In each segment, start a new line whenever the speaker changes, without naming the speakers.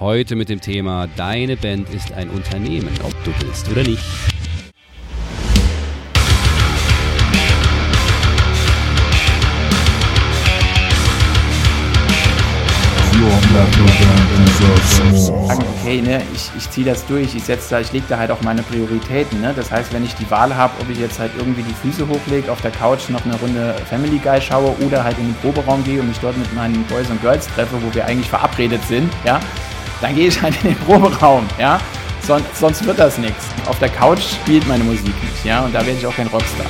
Heute mit dem Thema Deine Band ist ein Unternehmen, ob du willst oder nicht.
okay, ne, ich, ich ziehe das durch, ich setze da, ich lege da halt auch meine Prioritäten. Ne? Das heißt, wenn ich die Wahl habe, ob ich jetzt halt irgendwie die Füße hochlege, auf der Couch noch eine Runde Family Guy schaue oder halt in den Proberaum gehe und mich dort mit meinen Boys und Girls treffe, wo wir eigentlich verabredet sind, ja, dann gehe ich halt in den Proberaum, ja. Son sonst wird das nichts. Auf der Couch spielt meine Musik nicht, ja, und da werde ich auch kein Rockstar.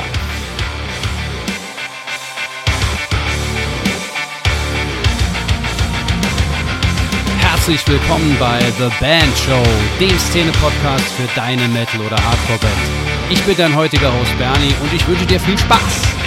Herzlich willkommen bei The Band Show, dem Szene-Podcast für deine Metal- oder Hardcore-Band. Ich bin dein heutiger Host Bernie und ich wünsche dir viel Spaß.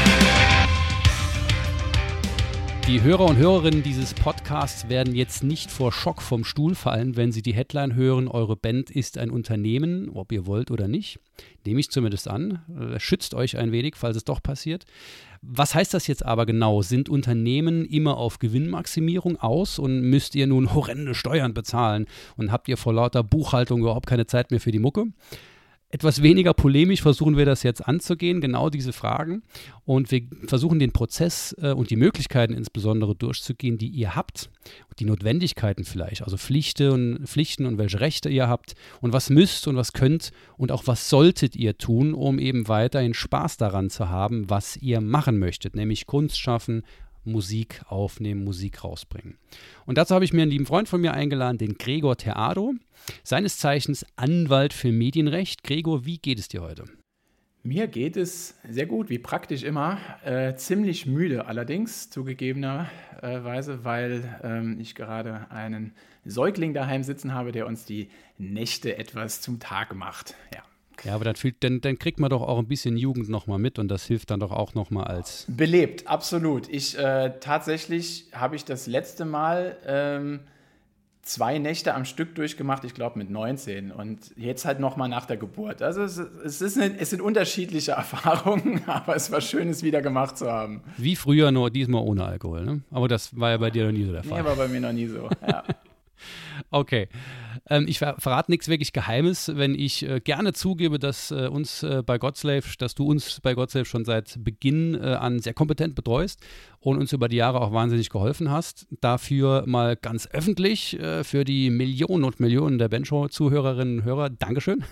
Die Hörer und Hörerinnen dieses Podcasts werden jetzt nicht vor Schock vom Stuhl fallen, wenn sie die Headline hören, eure Band ist ein Unternehmen, ob ihr wollt oder nicht. Nehme ich zumindest an. Schützt euch ein wenig, falls es doch passiert. Was heißt das jetzt aber genau? Sind Unternehmen immer auf Gewinnmaximierung aus und müsst ihr nun horrende Steuern bezahlen und habt ihr vor lauter Buchhaltung überhaupt keine Zeit mehr für die Mucke? Etwas weniger polemisch versuchen wir das jetzt anzugehen, genau diese Fragen. Und wir versuchen den Prozess äh, und die Möglichkeiten insbesondere durchzugehen, die ihr habt. Die Notwendigkeiten vielleicht, also Pflichten und, Pflichten und welche Rechte ihr habt und was müsst und was könnt und auch was solltet ihr tun, um eben weiterhin Spaß daran zu haben, was ihr machen möchtet, nämlich Kunst schaffen, Musik aufnehmen, Musik rausbringen. Und dazu habe ich mir einen lieben Freund von mir eingeladen, den Gregor Theado, seines Zeichens Anwalt für Medienrecht. Gregor, wie geht es dir heute?
Mir geht es sehr gut, wie praktisch immer. Äh, ziemlich müde allerdings, zugegebenerweise, weil ähm, ich gerade einen Säugling daheim sitzen habe, der uns die Nächte etwas zum Tag macht. Ja.
Ja, aber dann, fühlt, dann, dann kriegt man doch auch ein bisschen Jugend nochmal mit und das hilft dann doch auch nochmal als.
Belebt, absolut. Ich äh, tatsächlich habe ich das letzte Mal ähm, zwei Nächte am Stück durchgemacht, ich glaube mit 19 und jetzt halt nochmal nach der Geburt. Also es, es, ist eine, es sind unterschiedliche Erfahrungen, aber es war schön, es wieder gemacht zu haben.
Wie früher, nur diesmal ohne Alkohol, ne? Aber das war ja bei dir noch nie so der Fall.
Nee, war bei mir noch nie so, ja.
Okay. Ähm, ich ver verrate nichts wirklich Geheimes, wenn ich äh, gerne zugebe, dass äh, uns äh, bei Godslave, dass du uns bei Godslave schon seit Beginn äh, an sehr kompetent betreust und uns über die Jahre auch wahnsinnig geholfen hast. Dafür mal ganz öffentlich äh, für die Millionen und Millionen der Benchmark-Zuhörerinnen und Hörer, Dankeschön.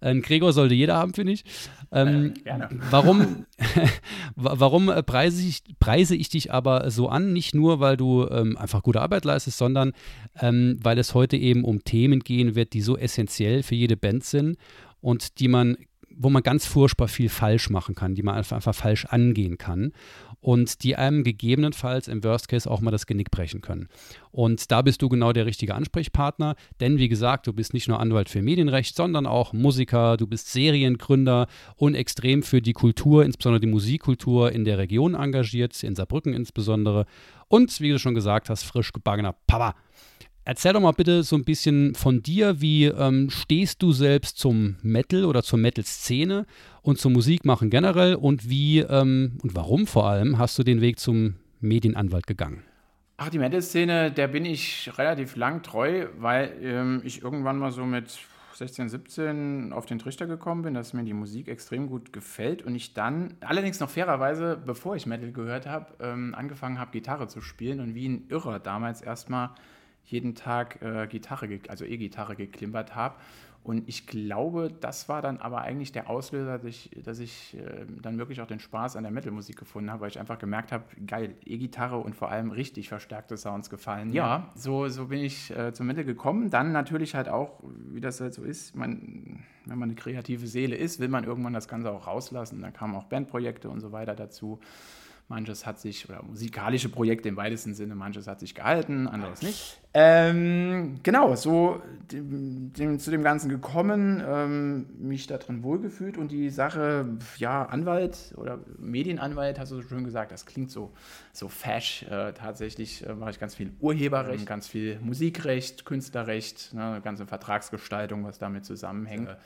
Ein Gregor sollte jeder haben, finde ich. Ähm,
äh, gerne.
Warum, warum preise, ich, preise ich dich aber so an? Nicht nur, weil du ähm, einfach gute Arbeit leistest, sondern ähm, weil es heute eben um Themen gehen wird, die so essentiell für jede Band sind und die man wo man ganz furchtbar viel falsch machen kann, die man einfach, einfach falsch angehen kann und die einem gegebenenfalls im Worst Case auch mal das Genick brechen können. Und da bist du genau der richtige Ansprechpartner, denn wie gesagt, du bist nicht nur Anwalt für Medienrecht, sondern auch Musiker, du bist Seriengründer und extrem für die Kultur, insbesondere die Musikkultur in der Region engagiert, in Saarbrücken insbesondere. Und wie du schon gesagt hast, frisch gebackener Papa. Erzähl doch mal bitte so ein bisschen von dir. Wie ähm, stehst du selbst zum Metal oder zur Metal-Szene und zum Musikmachen generell und wie ähm, und warum vor allem hast du den Weg zum Medienanwalt gegangen?
Ach, die Metal-Szene, der bin ich relativ lang treu, weil ähm, ich irgendwann mal so mit 16, 17 auf den Trichter gekommen bin, dass mir die Musik extrem gut gefällt und ich dann, allerdings noch fairerweise, bevor ich Metal gehört habe, ähm, angefangen habe, Gitarre zu spielen und wie ein Irrer damals erstmal jeden Tag äh, Gitarre, also E-Gitarre geklimpert habe. Und ich glaube, das war dann aber eigentlich der Auslöser, dass ich, dass ich äh, dann wirklich auch den Spaß an der Metalmusik gefunden habe, weil ich einfach gemerkt habe, geil, E-Gitarre und vor allem richtig verstärkte Sounds gefallen. Ja, so, so bin ich äh, zum Metal gekommen. Dann natürlich halt auch, wie das halt so ist, man, wenn man eine kreative Seele ist, will man irgendwann das Ganze auch rauslassen. Dann kamen auch Bandprojekte und so weiter dazu. Manches hat sich, oder musikalische Projekte im weitesten Sinne, manches hat sich gehalten, anderes nicht. Ähm, genau, so dem, dem, zu dem Ganzen gekommen, ähm, mich darin wohlgefühlt und die Sache, ja, Anwalt oder Medienanwalt, hast du so schön gesagt, das klingt so, so fash. Äh, tatsächlich äh, mache ich ganz viel Urheberrecht, mhm. ganz viel Musikrecht, Künstlerrecht, ne, ganze Vertragsgestaltung, was damit zusammenhängt. Äh,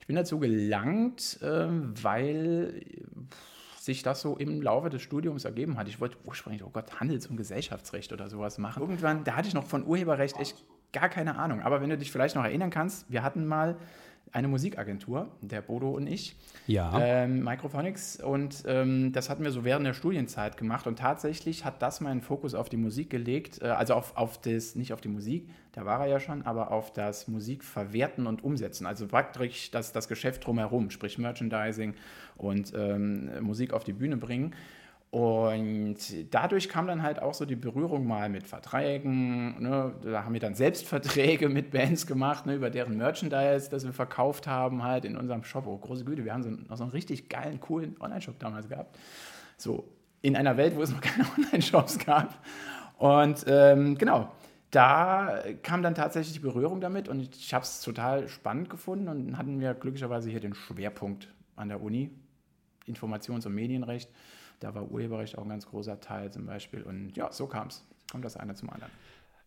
ich bin dazu gelangt, äh, weil sich das so im Laufe des Studiums ergeben hat. Ich wollte ursprünglich, oh Gott, Handels- und Gesellschaftsrecht oder sowas machen. Irgendwann, da hatte ich noch von Urheberrecht echt gar keine Ahnung. Aber wenn du dich vielleicht noch erinnern kannst, wir hatten mal eine Musikagentur, der Bodo und ich,
ja.
ähm, Microphonics. Und ähm, das hatten wir so während der Studienzeit gemacht. Und tatsächlich hat das meinen Fokus auf die Musik gelegt, äh, also auf, auf das, nicht auf die Musik, da war er ja schon, aber auf das Musikverwerten und Umsetzen. Also praktisch das, das Geschäft drumherum, sprich Merchandising und ähm, Musik auf die Bühne bringen. Und dadurch kam dann halt auch so die Berührung mal mit Verträgen. Ne? Da haben wir dann selbst Verträge mit Bands gemacht, ne? über deren Merchandise, das wir verkauft haben, halt in unserem Shop. Oh, große Güte, wir haben so, noch so einen richtig geilen, coolen Online-Shop damals gehabt. So in einer Welt, wo es noch keine Online-Shops gab. Und ähm, genau, da kam dann tatsächlich die Berührung damit und ich habe es total spannend gefunden und hatten wir glücklicherweise hier den Schwerpunkt an der Uni, Informations- und Medienrecht. Da war Urheberrecht auch ein ganz großer Teil zum Beispiel. Und ja, so kam es. Kommt das eine zum anderen.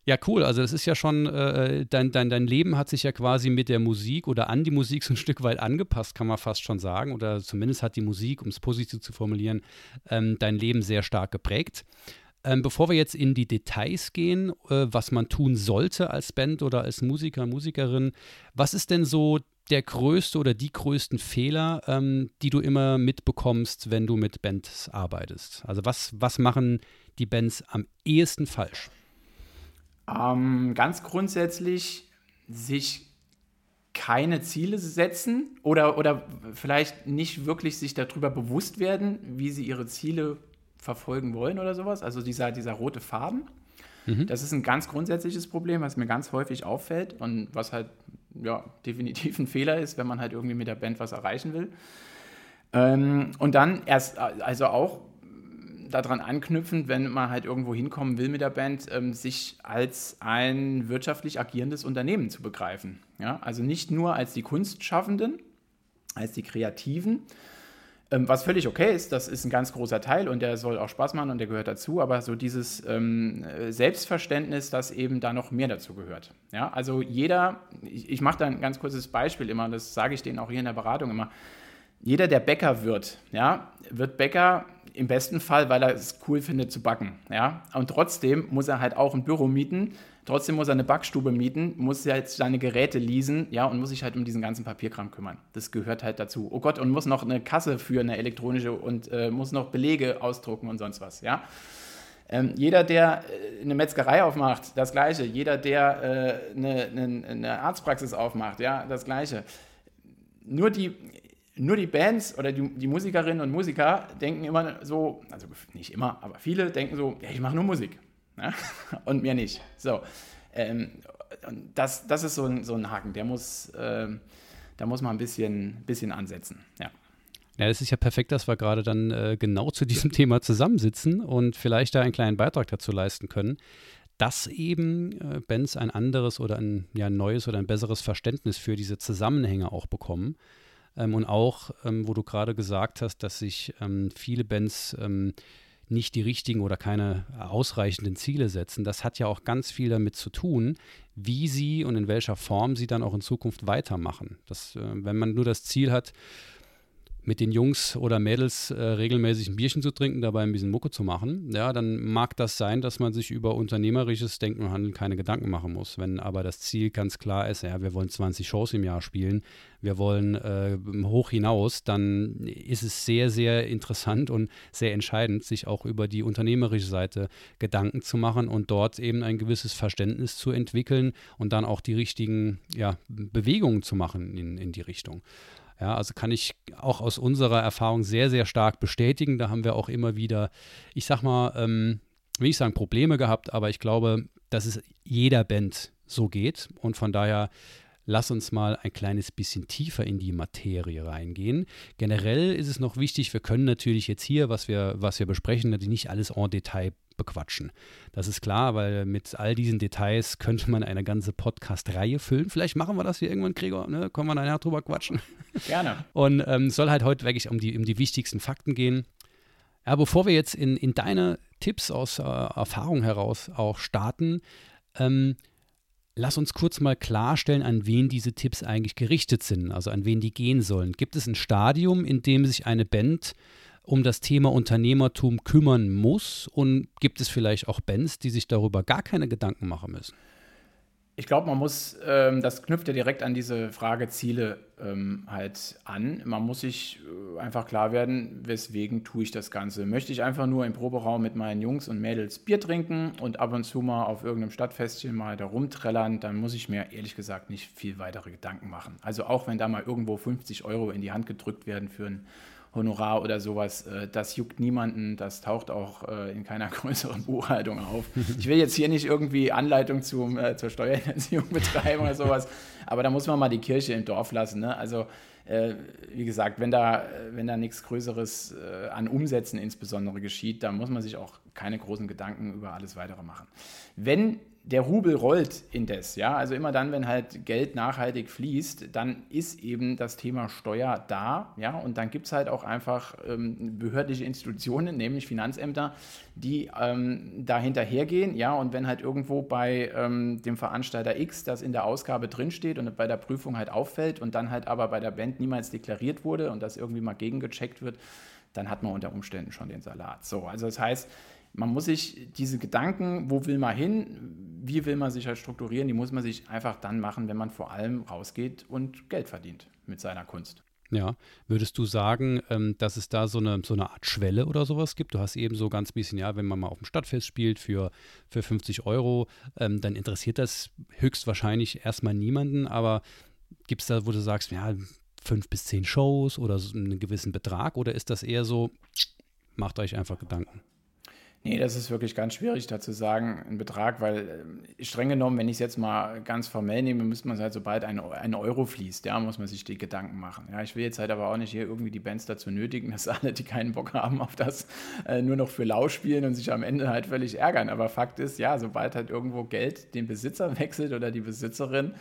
Ja, cool. Also das ist ja schon, äh, dein, dein, dein Leben hat sich ja quasi mit der Musik oder an die Musik so ein Stück weit angepasst, kann man fast schon sagen. Oder zumindest hat die Musik, um es positiv zu formulieren, ähm, dein Leben sehr stark geprägt. Ähm, bevor wir jetzt in die Details gehen, äh, was man tun sollte als Band oder als Musiker, Musikerin, was ist denn so der größte oder die größten Fehler, ähm, die du immer mitbekommst, wenn du mit Bands arbeitest? Also was, was machen die Bands am ehesten falsch?
Ähm, ganz grundsätzlich sich keine Ziele setzen oder, oder vielleicht nicht wirklich sich darüber bewusst werden, wie sie ihre Ziele verfolgen wollen oder sowas. Also dieser, dieser rote Faden. Mhm. Das ist ein ganz grundsätzliches Problem, was mir ganz häufig auffällt und was halt ja, definitiv ein Fehler ist, wenn man halt irgendwie mit der Band was erreichen will. Ähm, und dann erst, also auch daran anknüpfend, wenn man halt irgendwo hinkommen will mit der Band, ähm, sich als ein wirtschaftlich agierendes Unternehmen zu begreifen. Ja? Also nicht nur als die Kunstschaffenden, als die Kreativen, ähm, was völlig okay ist, das ist ein ganz großer Teil und der soll auch Spaß machen und der gehört dazu, aber so dieses ähm, Selbstverständnis, dass eben da noch mehr dazu gehört. Ja, also jeder, ich, ich mache da ein ganz kurzes Beispiel immer, das sage ich denen auch hier in der Beratung immer. Jeder, der Bäcker wird, ja, wird Bäcker im besten Fall, weil er es cool findet zu backen. Ja? Und trotzdem muss er halt auch ein Büro mieten, Trotzdem muss er eine Backstube mieten, muss halt seine Geräte leasen, ja, und muss sich halt um diesen ganzen Papierkram kümmern. Das gehört halt dazu. Oh Gott, und muss noch eine Kasse für eine elektronische und äh, muss noch Belege ausdrucken und sonst was, ja. Ähm, jeder, der äh, eine Metzgerei aufmacht, das Gleiche. Jeder, der äh, eine, eine, eine Arztpraxis aufmacht, ja, das Gleiche. Nur die, nur die Bands oder die, die, Musikerinnen und Musiker denken immer so, also nicht immer, aber viele denken so, ja, ich mache nur Musik. Ne? Und mir nicht. So. Ähm, das, das ist so ein, so ein Haken, der muss, äh, da muss man ein bisschen, bisschen ansetzen. Ja.
Ja, es ist ja perfekt, dass wir gerade dann äh, genau zu diesem Thema zusammensitzen und vielleicht da einen kleinen Beitrag dazu leisten können, dass eben äh, Bands ein anderes oder ein ja, neues oder ein besseres Verständnis für diese Zusammenhänge auch bekommen. Ähm, und auch, ähm, wo du gerade gesagt hast, dass sich ähm, viele Bands nicht die richtigen oder keine ausreichenden Ziele setzen. Das hat ja auch ganz viel damit zu tun, wie sie und in welcher Form sie dann auch in Zukunft weitermachen. Das, äh, wenn man nur das Ziel hat, mit den Jungs oder Mädels äh, regelmäßig ein Bierchen zu trinken, dabei ein bisschen Mucke zu machen, ja, dann mag das sein, dass man sich über unternehmerisches Denken und Handeln keine Gedanken machen muss. Wenn aber das Ziel ganz klar ist, ja, wir wollen 20 Shows im Jahr spielen, wir wollen äh, hoch hinaus, dann ist es sehr, sehr interessant und sehr entscheidend, sich auch über die unternehmerische Seite Gedanken zu machen und dort eben ein gewisses Verständnis zu entwickeln und dann auch die richtigen ja, Bewegungen zu machen in, in die Richtung. Ja, also kann ich auch aus unserer Erfahrung sehr, sehr stark bestätigen. Da haben wir auch immer wieder, ich sag mal, ähm, will ich sagen, Probleme gehabt, aber ich glaube, dass es jeder Band so geht. Und von daher lass uns mal ein kleines bisschen tiefer in die Materie reingehen. Generell ist es noch wichtig, wir können natürlich jetzt hier, was wir, was wir besprechen, natürlich nicht alles en Detail bequatschen. Das ist klar, weil mit all diesen Details könnte man eine ganze Podcast-Reihe füllen. Vielleicht machen wir das hier irgendwann, Gregor, ne? Können wir nachher drüber quatschen.
Gerne.
Und ähm, soll halt heute wirklich um die, um die wichtigsten Fakten gehen. Ja, bevor wir jetzt in, in deine Tipps aus äh, Erfahrung heraus auch starten, ähm, Lass uns kurz mal klarstellen, an wen diese Tipps eigentlich gerichtet sind, also an wen die gehen sollen. Gibt es ein Stadium, in dem sich eine Band um das Thema Unternehmertum kümmern muss? Und gibt es vielleicht auch Bands, die sich darüber gar keine Gedanken machen müssen?
Ich glaube, man muss, ähm, das knüpft ja direkt an diese Frage Ziele ähm, halt an. Man muss sich äh, einfach klar werden, weswegen tue ich das Ganze. Möchte ich einfach nur im Proberaum mit meinen Jungs und Mädels Bier trinken und ab und zu mal auf irgendeinem Stadtfestchen mal da rumträllern, dann muss ich mir ehrlich gesagt nicht viel weitere Gedanken machen. Also auch wenn da mal irgendwo 50 Euro in die Hand gedrückt werden für ein Honorar oder sowas, äh, das juckt niemanden, das taucht auch äh, in keiner größeren Buchhaltung auf. Ich will jetzt hier nicht irgendwie Anleitung zum, äh, zur Steuerhinterziehung betreiben oder sowas, aber da muss man mal die Kirche im Dorf lassen. Ne? Also äh, wie gesagt, wenn da, wenn da nichts Größeres äh, an Umsätzen insbesondere geschieht, dann muss man sich auch keine großen Gedanken über alles weitere machen. Wenn der Rubel rollt indes, ja, also immer dann, wenn halt Geld nachhaltig fließt, dann ist eben das Thema Steuer da, ja, und dann gibt es halt auch einfach ähm, behördliche Institutionen, nämlich Finanzämter, die ähm, da hinterhergehen, ja, und wenn halt irgendwo bei ähm, dem Veranstalter X das in der Ausgabe drinsteht und bei der Prüfung halt auffällt und dann halt aber bei der Band niemals deklariert wurde und das irgendwie mal gegengecheckt wird, dann hat man unter Umständen schon den Salat. So, also das heißt, man muss sich diese Gedanken, wo will man hin, wie will man sich halt strukturieren, die muss man sich einfach dann machen, wenn man vor allem rausgeht und Geld verdient mit seiner Kunst.
Ja, würdest du sagen, ähm, dass es da so eine, so eine Art Schwelle oder sowas gibt? Du hast eben so ganz bisschen, ja, wenn man mal auf dem Stadtfest spielt für, für 50 Euro, ähm, dann interessiert das höchstwahrscheinlich erstmal niemanden, aber gibt es da, wo du sagst, ja, fünf bis zehn Shows oder so einen gewissen Betrag oder ist das eher so, macht euch einfach Gedanken?
Nee, das ist wirklich ganz schwierig da zu sagen, ein Betrag, weil äh, streng genommen, wenn ich es jetzt mal ganz formell nehme, müsste man halt, sobald ein, ein Euro fließt, ja, muss man sich die Gedanken machen. Ja, ich will jetzt halt aber auch nicht hier irgendwie die Bands dazu nötigen, dass alle, die keinen Bock haben auf das, äh, nur noch für lau spielen und sich am Ende halt völlig ärgern. Aber Fakt ist, ja, sobald halt irgendwo Geld den Besitzer wechselt oder die Besitzerin,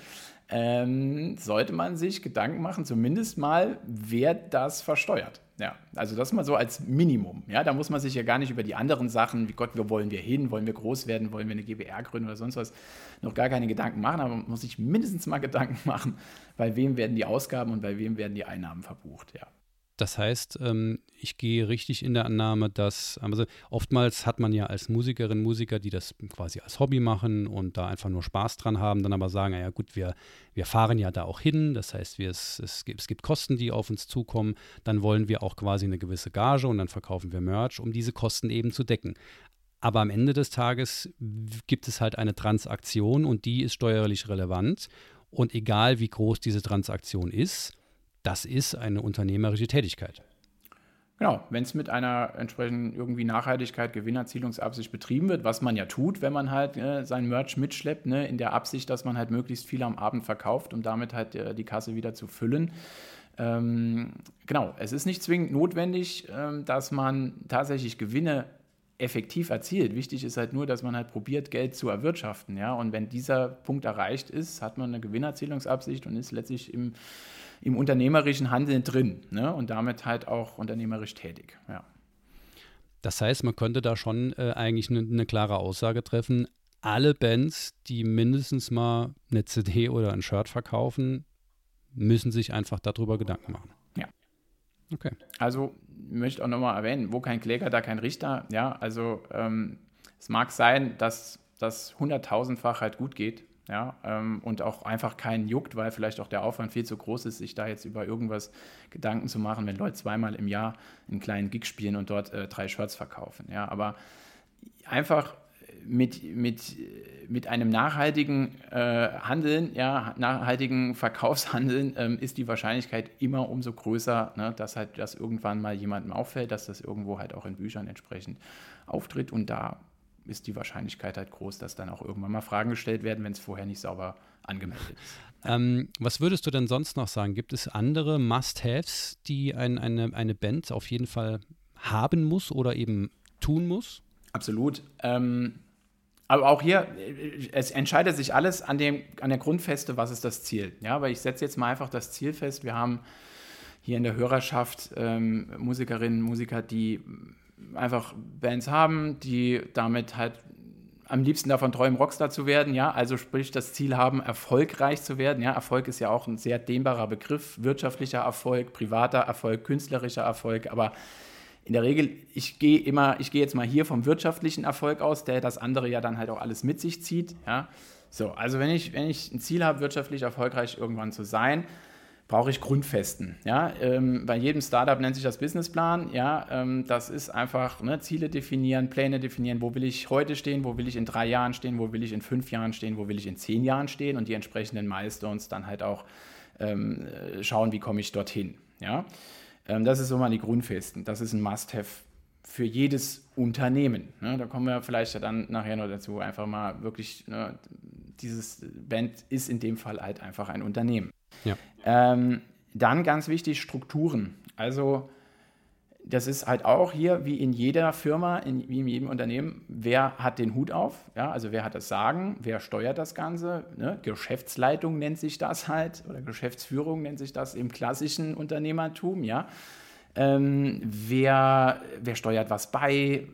ähm, sollte man sich Gedanken machen, zumindest mal, wer das versteuert. Ja, also das mal so als Minimum. Ja, da muss man sich ja gar nicht über die anderen Sachen, wie Gott, wo wollen wir hin, wollen wir groß werden, wollen wir eine GBR gründen oder sonst was, noch gar keine Gedanken machen, aber man muss sich mindestens mal Gedanken machen, bei wem werden die Ausgaben und bei wem werden die Einnahmen verbucht. Ja.
Das heißt, ähm, ich gehe richtig in der Annahme, dass, also oftmals hat man ja als Musikerin, Musiker, die das quasi als Hobby machen und da einfach nur Spaß dran haben, dann aber sagen, ja gut, wir, wir fahren ja da auch hin, das heißt, wir, es, es, gibt, es gibt Kosten, die auf uns zukommen, dann wollen wir auch quasi eine gewisse Gage und dann verkaufen wir Merch, um diese Kosten eben zu decken. Aber am Ende des Tages gibt es halt eine Transaktion und die ist steuerlich relevant. Und egal wie groß diese Transaktion ist, das ist eine unternehmerische Tätigkeit.
Genau, wenn es mit einer entsprechenden irgendwie Nachhaltigkeit, Gewinnerzielungsabsicht betrieben wird, was man ja tut, wenn man halt äh, sein Merch mitschleppt, ne, in der Absicht, dass man halt möglichst viel am Abend verkauft, um damit halt äh, die Kasse wieder zu füllen. Ähm, genau, es ist nicht zwingend notwendig, ähm, dass man tatsächlich Gewinne effektiv erzielt. Wichtig ist halt nur, dass man halt probiert, Geld zu erwirtschaften. Ja? Und wenn dieser Punkt erreicht ist, hat man eine Gewinnerzielungsabsicht und ist letztlich im im unternehmerischen Handeln drin ne? und damit halt auch unternehmerisch tätig. Ja.
Das heißt, man könnte da schon äh, eigentlich eine, eine klare Aussage treffen. Alle Bands, die mindestens mal eine CD oder ein Shirt verkaufen, müssen sich einfach darüber Gedanken machen.
Ja. Okay. Also möchte auch nochmal erwähnen, wo kein Kläger, da kein Richter. Ja, also ähm, es mag sein, dass das hunderttausendfach halt gut geht, ja, ähm, und auch einfach keinen juckt, weil vielleicht auch der Aufwand viel zu groß ist, sich da jetzt über irgendwas Gedanken zu machen, wenn Leute zweimal im Jahr einen kleinen Gig spielen und dort äh, drei Shirts verkaufen. Ja, aber einfach mit, mit, mit einem nachhaltigen äh, Handeln, ja, nachhaltigen Verkaufshandeln ähm, ist die Wahrscheinlichkeit immer umso größer, ne, dass halt das irgendwann mal jemandem auffällt, dass das irgendwo halt auch in Büchern entsprechend auftritt und da ist die Wahrscheinlichkeit halt groß, dass dann auch irgendwann mal Fragen gestellt werden, wenn es vorher nicht sauber angemeldet ist.
Ähm, was würdest du denn sonst noch sagen? Gibt es andere Must-Haves, die ein, eine, eine Band auf jeden Fall haben muss oder eben tun muss?
Absolut. Ähm, aber auch hier, es entscheidet sich alles an, dem, an der Grundfeste, was ist das Ziel. Ja, aber ich setze jetzt mal einfach das Ziel fest. Wir haben hier in der Hörerschaft ähm, Musikerinnen, Musiker, die einfach Bands haben, die damit halt am liebsten davon träumen, Rockstar zu werden, ja, also sprich das Ziel haben, erfolgreich zu werden, ja, Erfolg ist ja auch ein sehr dehnbarer Begriff, wirtschaftlicher Erfolg, privater Erfolg, künstlerischer Erfolg, aber in der Regel, ich gehe immer, ich gehe jetzt mal hier vom wirtschaftlichen Erfolg aus, der das andere ja dann halt auch alles mit sich zieht, ja, So, also wenn ich, wenn ich ein Ziel habe, wirtschaftlich erfolgreich irgendwann zu sein, brauche ich Grundfesten. Ja? Ähm, bei jedem Startup nennt sich das Businessplan. Ja? Ähm, das ist einfach ne, Ziele definieren, Pläne definieren, wo will ich heute stehen, wo will ich in drei Jahren stehen, wo will ich in fünf Jahren stehen, wo will ich in zehn Jahren stehen und die entsprechenden Milestones dann halt auch ähm, äh, schauen, wie komme ich dorthin. Ja? Ähm, das ist so mal die Grundfesten. Das ist ein Must-Have für jedes Unternehmen. Ne? Da kommen wir vielleicht dann nachher noch dazu. Einfach mal wirklich, ne, dieses Band ist in dem Fall halt einfach ein Unternehmen. Ja. Ähm, dann ganz wichtig, Strukturen. Also das ist halt auch hier wie in jeder Firma, in, wie in jedem Unternehmen, wer hat den Hut auf? Ja, also wer hat das Sagen, wer steuert das Ganze? Ne? Geschäftsleitung nennt sich das halt oder Geschäftsführung nennt sich das im klassischen Unternehmertum. Ja, ähm, wer, wer steuert was bei?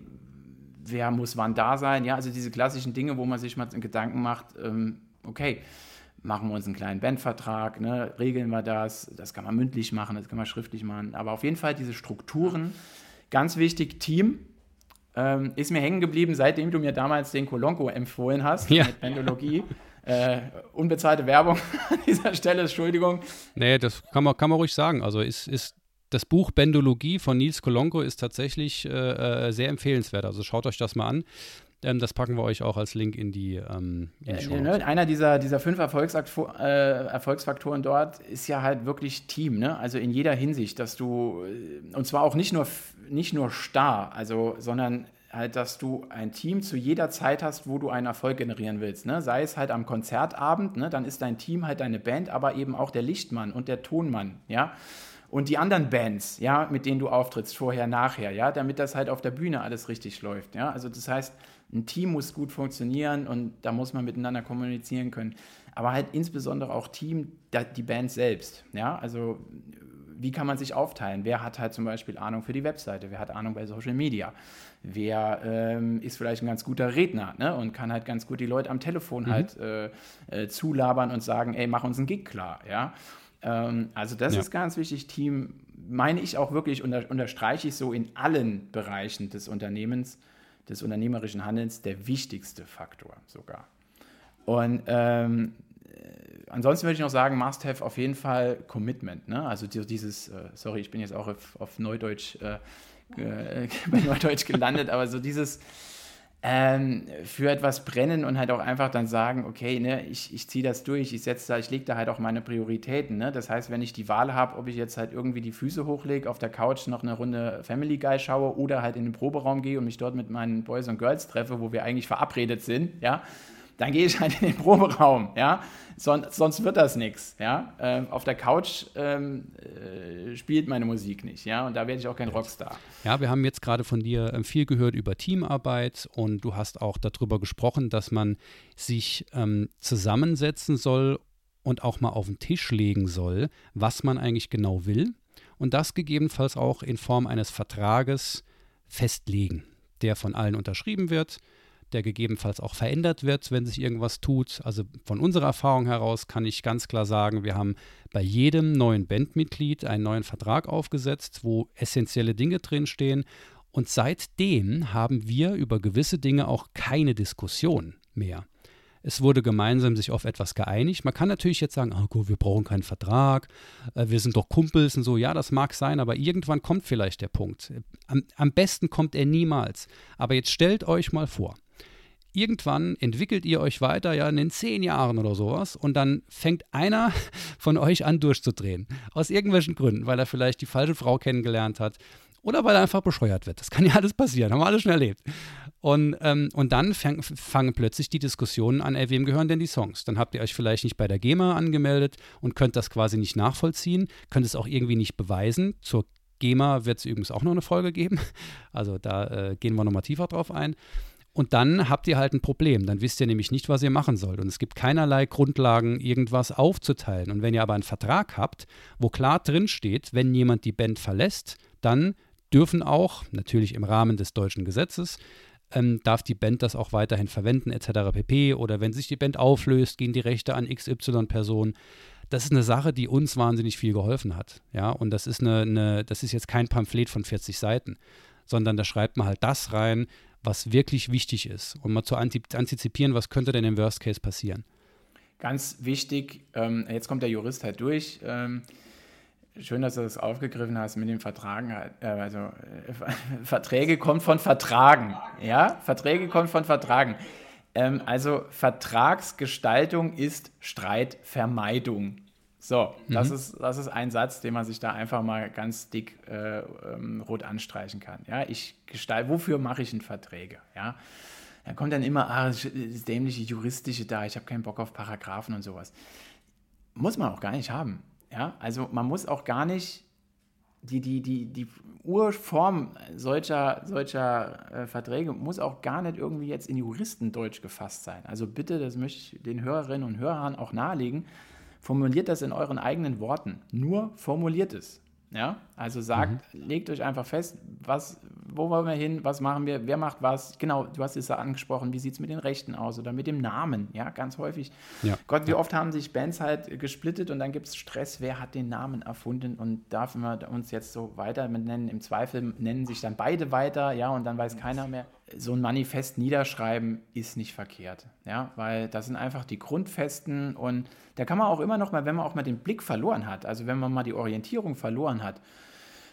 Wer muss wann da sein? Ja, also diese klassischen Dinge, wo man sich mal Gedanken macht, ähm, okay, machen wir uns einen kleinen Bandvertrag, ne, regeln wir das, das kann man mündlich machen, das kann man schriftlich machen, aber auf jeden Fall diese Strukturen, ganz wichtig, Team, ähm, ist mir hängen geblieben, seitdem du mir damals den Kolonko empfohlen hast, ja. mit Bandologie. Äh, unbezahlte Werbung an dieser Stelle, Entschuldigung.
Nee, das kann man, kann man ruhig sagen. Also ist, ist das Buch Bendologie von Nils Kolonko ist tatsächlich äh, äh sehr empfehlenswert. Also schaut euch das mal an. Ähm, das packen wir euch auch als Link in die, ähm, in die
ja, ne, Einer dieser, dieser fünf Erfolgsfaktoren, äh, Erfolgsfaktoren dort ist ja halt wirklich Team. Ne? Also in jeder Hinsicht, dass du, äh, und zwar auch nicht nur, nicht nur starr, also, sondern halt, dass du ein Team zu jeder Zeit hast, wo du einen Erfolg generieren willst. Ne? Sei es halt am Konzertabend, ne? dann ist dein Team halt deine Band, aber eben auch der Lichtmann und der Tonmann. Ja und die anderen Bands, ja, mit denen du auftrittst, vorher, nachher, ja, damit das halt auf der Bühne alles richtig läuft, ja. Also das heißt, ein Team muss gut funktionieren und da muss man miteinander kommunizieren können. Aber halt insbesondere auch Team, die Band selbst, ja. Also wie kann man sich aufteilen? Wer hat halt zum Beispiel Ahnung für die Webseite? Wer hat Ahnung bei Social Media? Wer ähm, ist vielleicht ein ganz guter Redner ne? und kann halt ganz gut die Leute am Telefon mhm. halt äh, äh, zulabern und sagen, ey, mach uns einen Gig klar, ja. Ähm, also das ja. ist ganz wichtig. Team meine ich auch wirklich, unter, unterstreiche ich so in allen Bereichen des Unternehmens, des unternehmerischen Handelns, der wichtigste Faktor sogar. Und ähm, äh, ansonsten würde ich noch sagen, Must-Have auf jeden Fall Commitment. Ne? Also dieses, äh, sorry, ich bin jetzt auch auf, auf Neudeutsch, äh, äh bei Neudeutsch gelandet, aber so dieses ähm, für etwas brennen und halt auch einfach dann sagen, okay, ne, ich, ich ziehe das durch, ich setze da, ich lege da halt auch meine Prioritäten. Ne? Das heißt, wenn ich die Wahl habe, ob ich jetzt halt irgendwie die Füße hochlege, auf der Couch noch eine Runde Family Guy schaue oder halt in den Proberaum gehe und mich dort mit meinen Boys und Girls treffe, wo wir eigentlich verabredet sind, ja, dann gehe ich halt in den Proberaum, ja. Son sonst wird das nichts, ja. Ähm, auf der Couch ähm, äh, spielt meine Musik nicht, ja. Und da werde ich auch kein Rockstar.
Ja, wir haben jetzt gerade von dir ähm, viel gehört über Teamarbeit und du hast auch darüber gesprochen, dass man sich ähm, zusammensetzen soll und auch mal auf den Tisch legen soll, was man eigentlich genau will. Und das gegebenenfalls auch in Form eines Vertrages festlegen, der von allen unterschrieben wird der gegebenenfalls auch verändert wird, wenn sich irgendwas tut. Also von unserer Erfahrung heraus kann ich ganz klar sagen, wir haben bei jedem neuen Bandmitglied einen neuen Vertrag aufgesetzt, wo essentielle Dinge drinstehen. Und seitdem haben wir über gewisse Dinge auch keine Diskussion mehr. Es wurde gemeinsam sich auf etwas geeinigt. Man kann natürlich jetzt sagen, oh gut, wir brauchen keinen Vertrag, äh, wir sind doch Kumpels und so. Ja, das mag sein, aber irgendwann kommt vielleicht der Punkt. Am, am besten kommt er niemals. Aber jetzt stellt euch mal vor, irgendwann entwickelt ihr euch weiter, ja, in den zehn Jahren oder sowas, und dann fängt einer von euch an durchzudrehen. Aus irgendwelchen Gründen, weil er vielleicht die falsche Frau kennengelernt hat oder weil er einfach bescheuert wird. Das kann ja alles passieren, haben wir alle schon erlebt. Und, ähm, und dann fang, fangen plötzlich die Diskussionen an, ey, wem gehören denn die Songs? Dann habt ihr euch vielleicht nicht bei der GEMA angemeldet und könnt das quasi nicht nachvollziehen, könnt es auch irgendwie nicht beweisen. Zur GEMA wird es übrigens auch noch eine Folge geben. Also da äh, gehen wir nochmal tiefer drauf ein. Und dann habt ihr halt ein Problem. Dann wisst ihr nämlich nicht, was ihr machen sollt. Und es gibt keinerlei Grundlagen, irgendwas aufzuteilen. Und wenn ihr aber einen Vertrag habt, wo klar drin steht, wenn jemand die Band verlässt, dann dürfen auch, natürlich im Rahmen des deutschen Gesetzes, ähm, darf die Band das auch weiterhin verwenden, etc. pp. Oder wenn sich die Band auflöst, gehen die Rechte an XY-Personen. Das ist eine Sache, die uns wahnsinnig viel geholfen hat. Ja, und das ist eine, eine, das ist jetzt kein Pamphlet von 40 Seiten, sondern da schreibt man halt das rein, was wirklich wichtig ist, um mal zu antizipieren, was könnte denn im Worst Case passieren?
Ganz wichtig, ähm, jetzt kommt der Jurist halt durch. Ähm, schön, dass du das aufgegriffen hast mit den Vertragen. Äh, also äh, Verträge kommen von Vertragen. Ja, Verträge kommen von Vertragen. Ähm, also Vertragsgestaltung ist Streitvermeidung. So, mhm. das, ist, das ist ein Satz, den man sich da einfach mal ganz dick äh, ähm, rot anstreichen kann. Ja, ich gestalte, wofür mache ich denn Verträge? Ja, da kommt dann immer, ah, das dämliche Juristische da, ich habe keinen Bock auf Paragraphen und sowas. Muss man auch gar nicht haben. Ja, also man muss auch gar nicht die, die, die, die Urform solcher, solcher äh, Verträge muss auch gar nicht irgendwie jetzt in Juristendeutsch gefasst sein. Also bitte, das möchte ich den Hörerinnen und Hörern auch nahelegen, formuliert das in euren eigenen Worten. Nur formuliert es. Ja, also sagt, mhm. legt euch einfach fest, was, wo wollen wir hin, was machen wir, wer macht was. Genau, du hast es ja angesprochen, wie sieht es mit den Rechten aus oder mit dem Namen. Ja, ganz häufig. Ja. Gott, wie oft haben sich Bands halt gesplittet und dann gibt es Stress, wer hat den Namen erfunden und darf wir uns jetzt so weiter nennen. Im Zweifel nennen sich dann beide weiter, ja, und dann weiß keiner mehr. So ein Manifest niederschreiben ist nicht verkehrt, ja, weil das sind einfach die Grundfesten und da kann man auch immer noch mal, wenn man auch mal den Blick verloren hat, also wenn man mal die Orientierung verloren hat,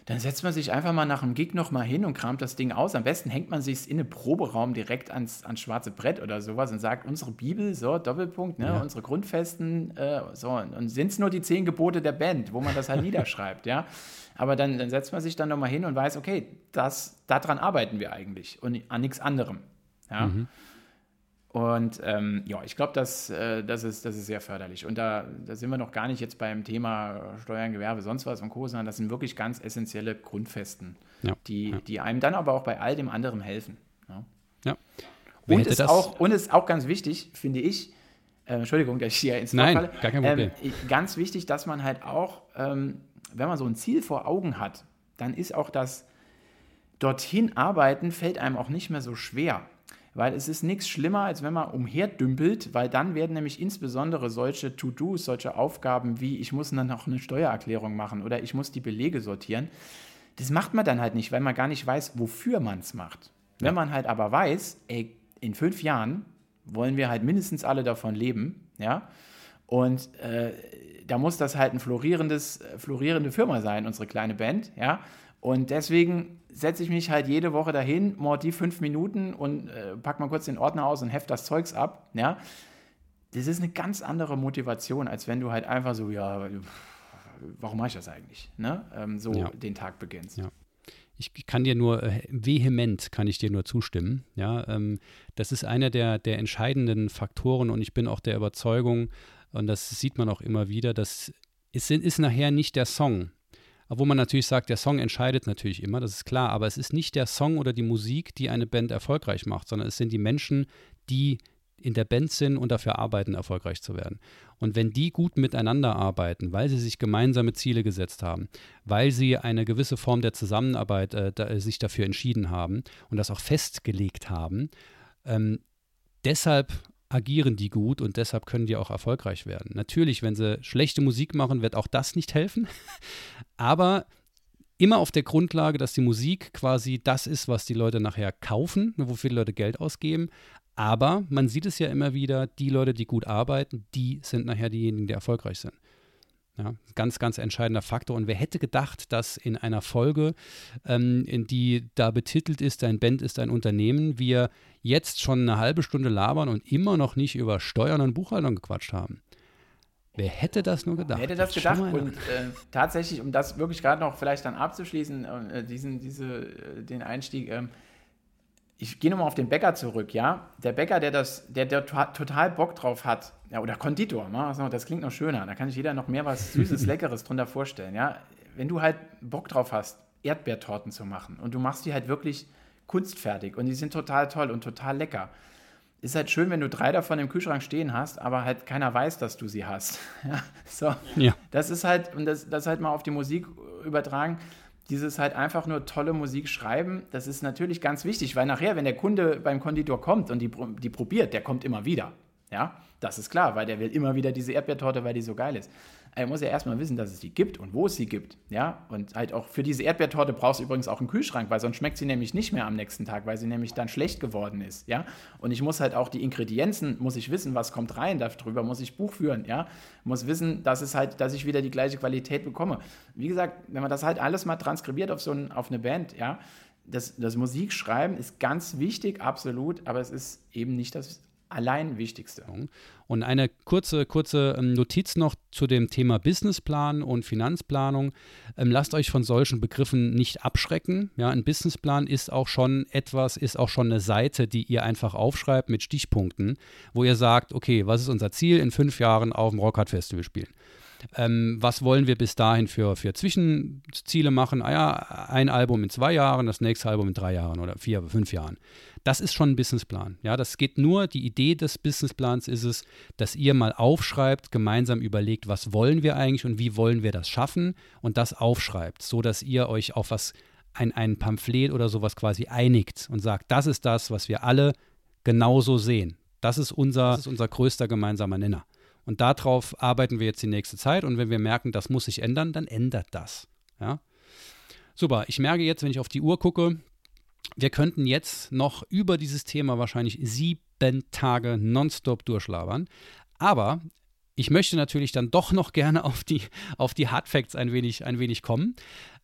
dann setzt man sich einfach mal nach einem Gig noch mal hin und kramt das Ding aus. Am besten hängt man sich in einen Proberaum direkt ans, ans schwarze Brett oder sowas und sagt, unsere Bibel, so, Doppelpunkt, ne, ja. unsere Grundfesten, äh, so, und sind es nur die zehn Gebote der Band, wo man das halt niederschreibt, ja. Aber dann, dann setzt man sich dann noch mal hin und weiß, okay, das, daran arbeiten wir eigentlich und an nichts anderem, ja. Mhm. Und ähm, ja, ich glaube, das, äh, das, ist, das ist sehr förderlich. Und da, da sind wir noch gar nicht jetzt beim Thema Steuern, Gewerbe, sonst was und Co., sondern das sind wirklich ganz essentielle Grundfesten, ja, die, ja. die einem dann aber auch bei all dem anderen helfen. Ja. ja. Und, ist auch, und ist auch ganz wichtig, finde ich, äh, Entschuldigung, dass ich hier ins
Nein, falle, gar kein Problem.
Ähm, ganz wichtig, dass man halt auch, ähm, wenn man so ein Ziel vor Augen hat, dann ist auch das dorthin arbeiten, fällt einem auch nicht mehr so schwer weil es ist nichts schlimmer, als wenn man umherdümpelt, weil dann werden nämlich insbesondere solche To-Dos, solche Aufgaben wie ich muss dann noch eine Steuererklärung machen oder ich muss die Belege sortieren, das macht man dann halt nicht, weil man gar nicht weiß, wofür man es macht. Ja. Wenn man halt aber weiß, ey, in fünf Jahren wollen wir halt mindestens alle davon leben, ja, und äh, da muss das halt ein florierendes, äh, florierende Firma sein, unsere kleine Band, ja, und deswegen setze ich mich halt jede Woche dahin, mord die fünf Minuten und äh, pack mal kurz den Ordner aus und heft das Zeugs ab. Ja, das ist eine ganz andere Motivation, als wenn du halt einfach so, ja, warum mache ich das eigentlich? Ne? Ähm, so ja. den Tag beginnst.
Ja. Ich kann dir nur äh, vehement kann ich dir nur zustimmen. Ja, ähm, das ist einer der, der entscheidenden Faktoren und ich bin auch der Überzeugung und das sieht man auch immer wieder, dass es ist nachher nicht der Song, obwohl man natürlich sagt, der Song entscheidet natürlich immer, das ist klar, aber es ist nicht der Song oder die Musik, die eine Band erfolgreich macht, sondern es sind die Menschen, die in der Band sind und dafür arbeiten, erfolgreich zu werden. Und wenn die gut miteinander arbeiten, weil sie sich gemeinsame Ziele gesetzt haben, weil sie eine gewisse Form der Zusammenarbeit äh, da, sich dafür entschieden haben und das auch festgelegt haben, ähm, deshalb agieren die gut und deshalb können die auch erfolgreich werden. Natürlich, wenn sie schlechte Musik machen, wird auch das nicht helfen, aber immer auf der Grundlage, dass die Musik quasi das ist, was die Leute nachher kaufen, wofür die Leute Geld ausgeben. Aber man sieht es ja immer wieder, die Leute, die gut arbeiten, die sind nachher diejenigen, die erfolgreich sind. Ja, ganz, ganz entscheidender Faktor. Und wer hätte gedacht, dass in einer Folge, ähm, in die da betitelt ist, dein Band ist ein Unternehmen, wir jetzt schon eine halbe Stunde labern und immer noch nicht über Steuern und Buchhaltung gequatscht haben. Wer hätte das nur gedacht?
Wer hätte das gedacht? Und äh, tatsächlich, um das wirklich gerade noch vielleicht dann abzuschließen, äh, diesen, diese, äh, den Einstieg, ähm, ich gehe nochmal auf den Bäcker zurück, ja. Der Bäcker, der das, der, der total Bock drauf hat, ja, oder Konditor, ne? das klingt noch schöner, da kann sich jeder noch mehr was Süßes, Leckeres drunter vorstellen, ja. Wenn du halt Bock drauf hast, Erdbeertorten zu machen und du machst die halt wirklich kunstfertig und die sind total toll und total lecker. Ist halt schön, wenn du drei davon im Kühlschrank stehen hast, aber halt keiner weiß, dass du sie hast. ja, so. Ja. Das ist halt, und das, das halt mal auf die Musik übertragen dieses halt einfach nur tolle Musik schreiben, das ist natürlich ganz wichtig, weil nachher, wenn der Kunde beim Konditor kommt und die, die probiert, der kommt immer wieder. Ja, das ist klar, weil der will immer wieder diese Erdbeertorte, weil die so geil ist. Er muss ja erstmal wissen, dass es die gibt und wo es sie gibt. Ja, und halt auch für diese Erdbeertorte brauchst du übrigens auch einen Kühlschrank, weil sonst schmeckt sie nämlich nicht mehr am nächsten Tag, weil sie nämlich dann schlecht geworden ist. Ja, und ich muss halt auch die Ingredienzen, muss ich wissen, was kommt rein, darüber muss ich Buch führen. Ja, muss wissen, dass es halt, dass ich wieder die gleiche Qualität bekomme. Wie gesagt, wenn man das halt alles mal transkribiert auf so ein, auf eine Band, ja, das, das Musikschreiben ist ganz wichtig, absolut, aber es ist eben nicht das allein Wichtigste.
Und eine kurze, kurze ähm, Notiz noch zu dem Thema Businessplan und Finanzplanung. Ähm, lasst euch von solchen Begriffen nicht abschrecken. Ja, ein Businessplan ist auch schon etwas, ist auch schon eine Seite, die ihr einfach aufschreibt mit Stichpunkten, wo ihr sagt, okay, was ist unser Ziel in fünf Jahren auf dem Rockhard Festival spielen? Ähm, was wollen wir bis dahin für, für Zwischenziele machen? Ah ja, ein Album in zwei Jahren, das nächste Album in drei Jahren oder vier, fünf Jahren. Das ist schon ein Businessplan. Ja, das geht nur, die Idee des Businessplans ist es, dass ihr mal aufschreibt, gemeinsam überlegt, was wollen wir eigentlich und wie wollen wir das schaffen und das aufschreibt, so dass ihr euch auf was, ein, ein Pamphlet oder sowas quasi einigt und sagt, das ist das, was wir alle genauso sehen. Das ist unser, das ist unser größter gemeinsamer Nenner. Und darauf arbeiten wir jetzt die nächste Zeit. Und wenn wir merken, das muss sich ändern, dann ändert das. Ja? Super, ich merke jetzt, wenn ich auf die Uhr gucke, wir könnten jetzt noch über dieses Thema wahrscheinlich sieben Tage nonstop durchlabern. Aber ich möchte natürlich dann doch noch gerne auf die, auf die Hard Facts ein wenig, ein wenig kommen.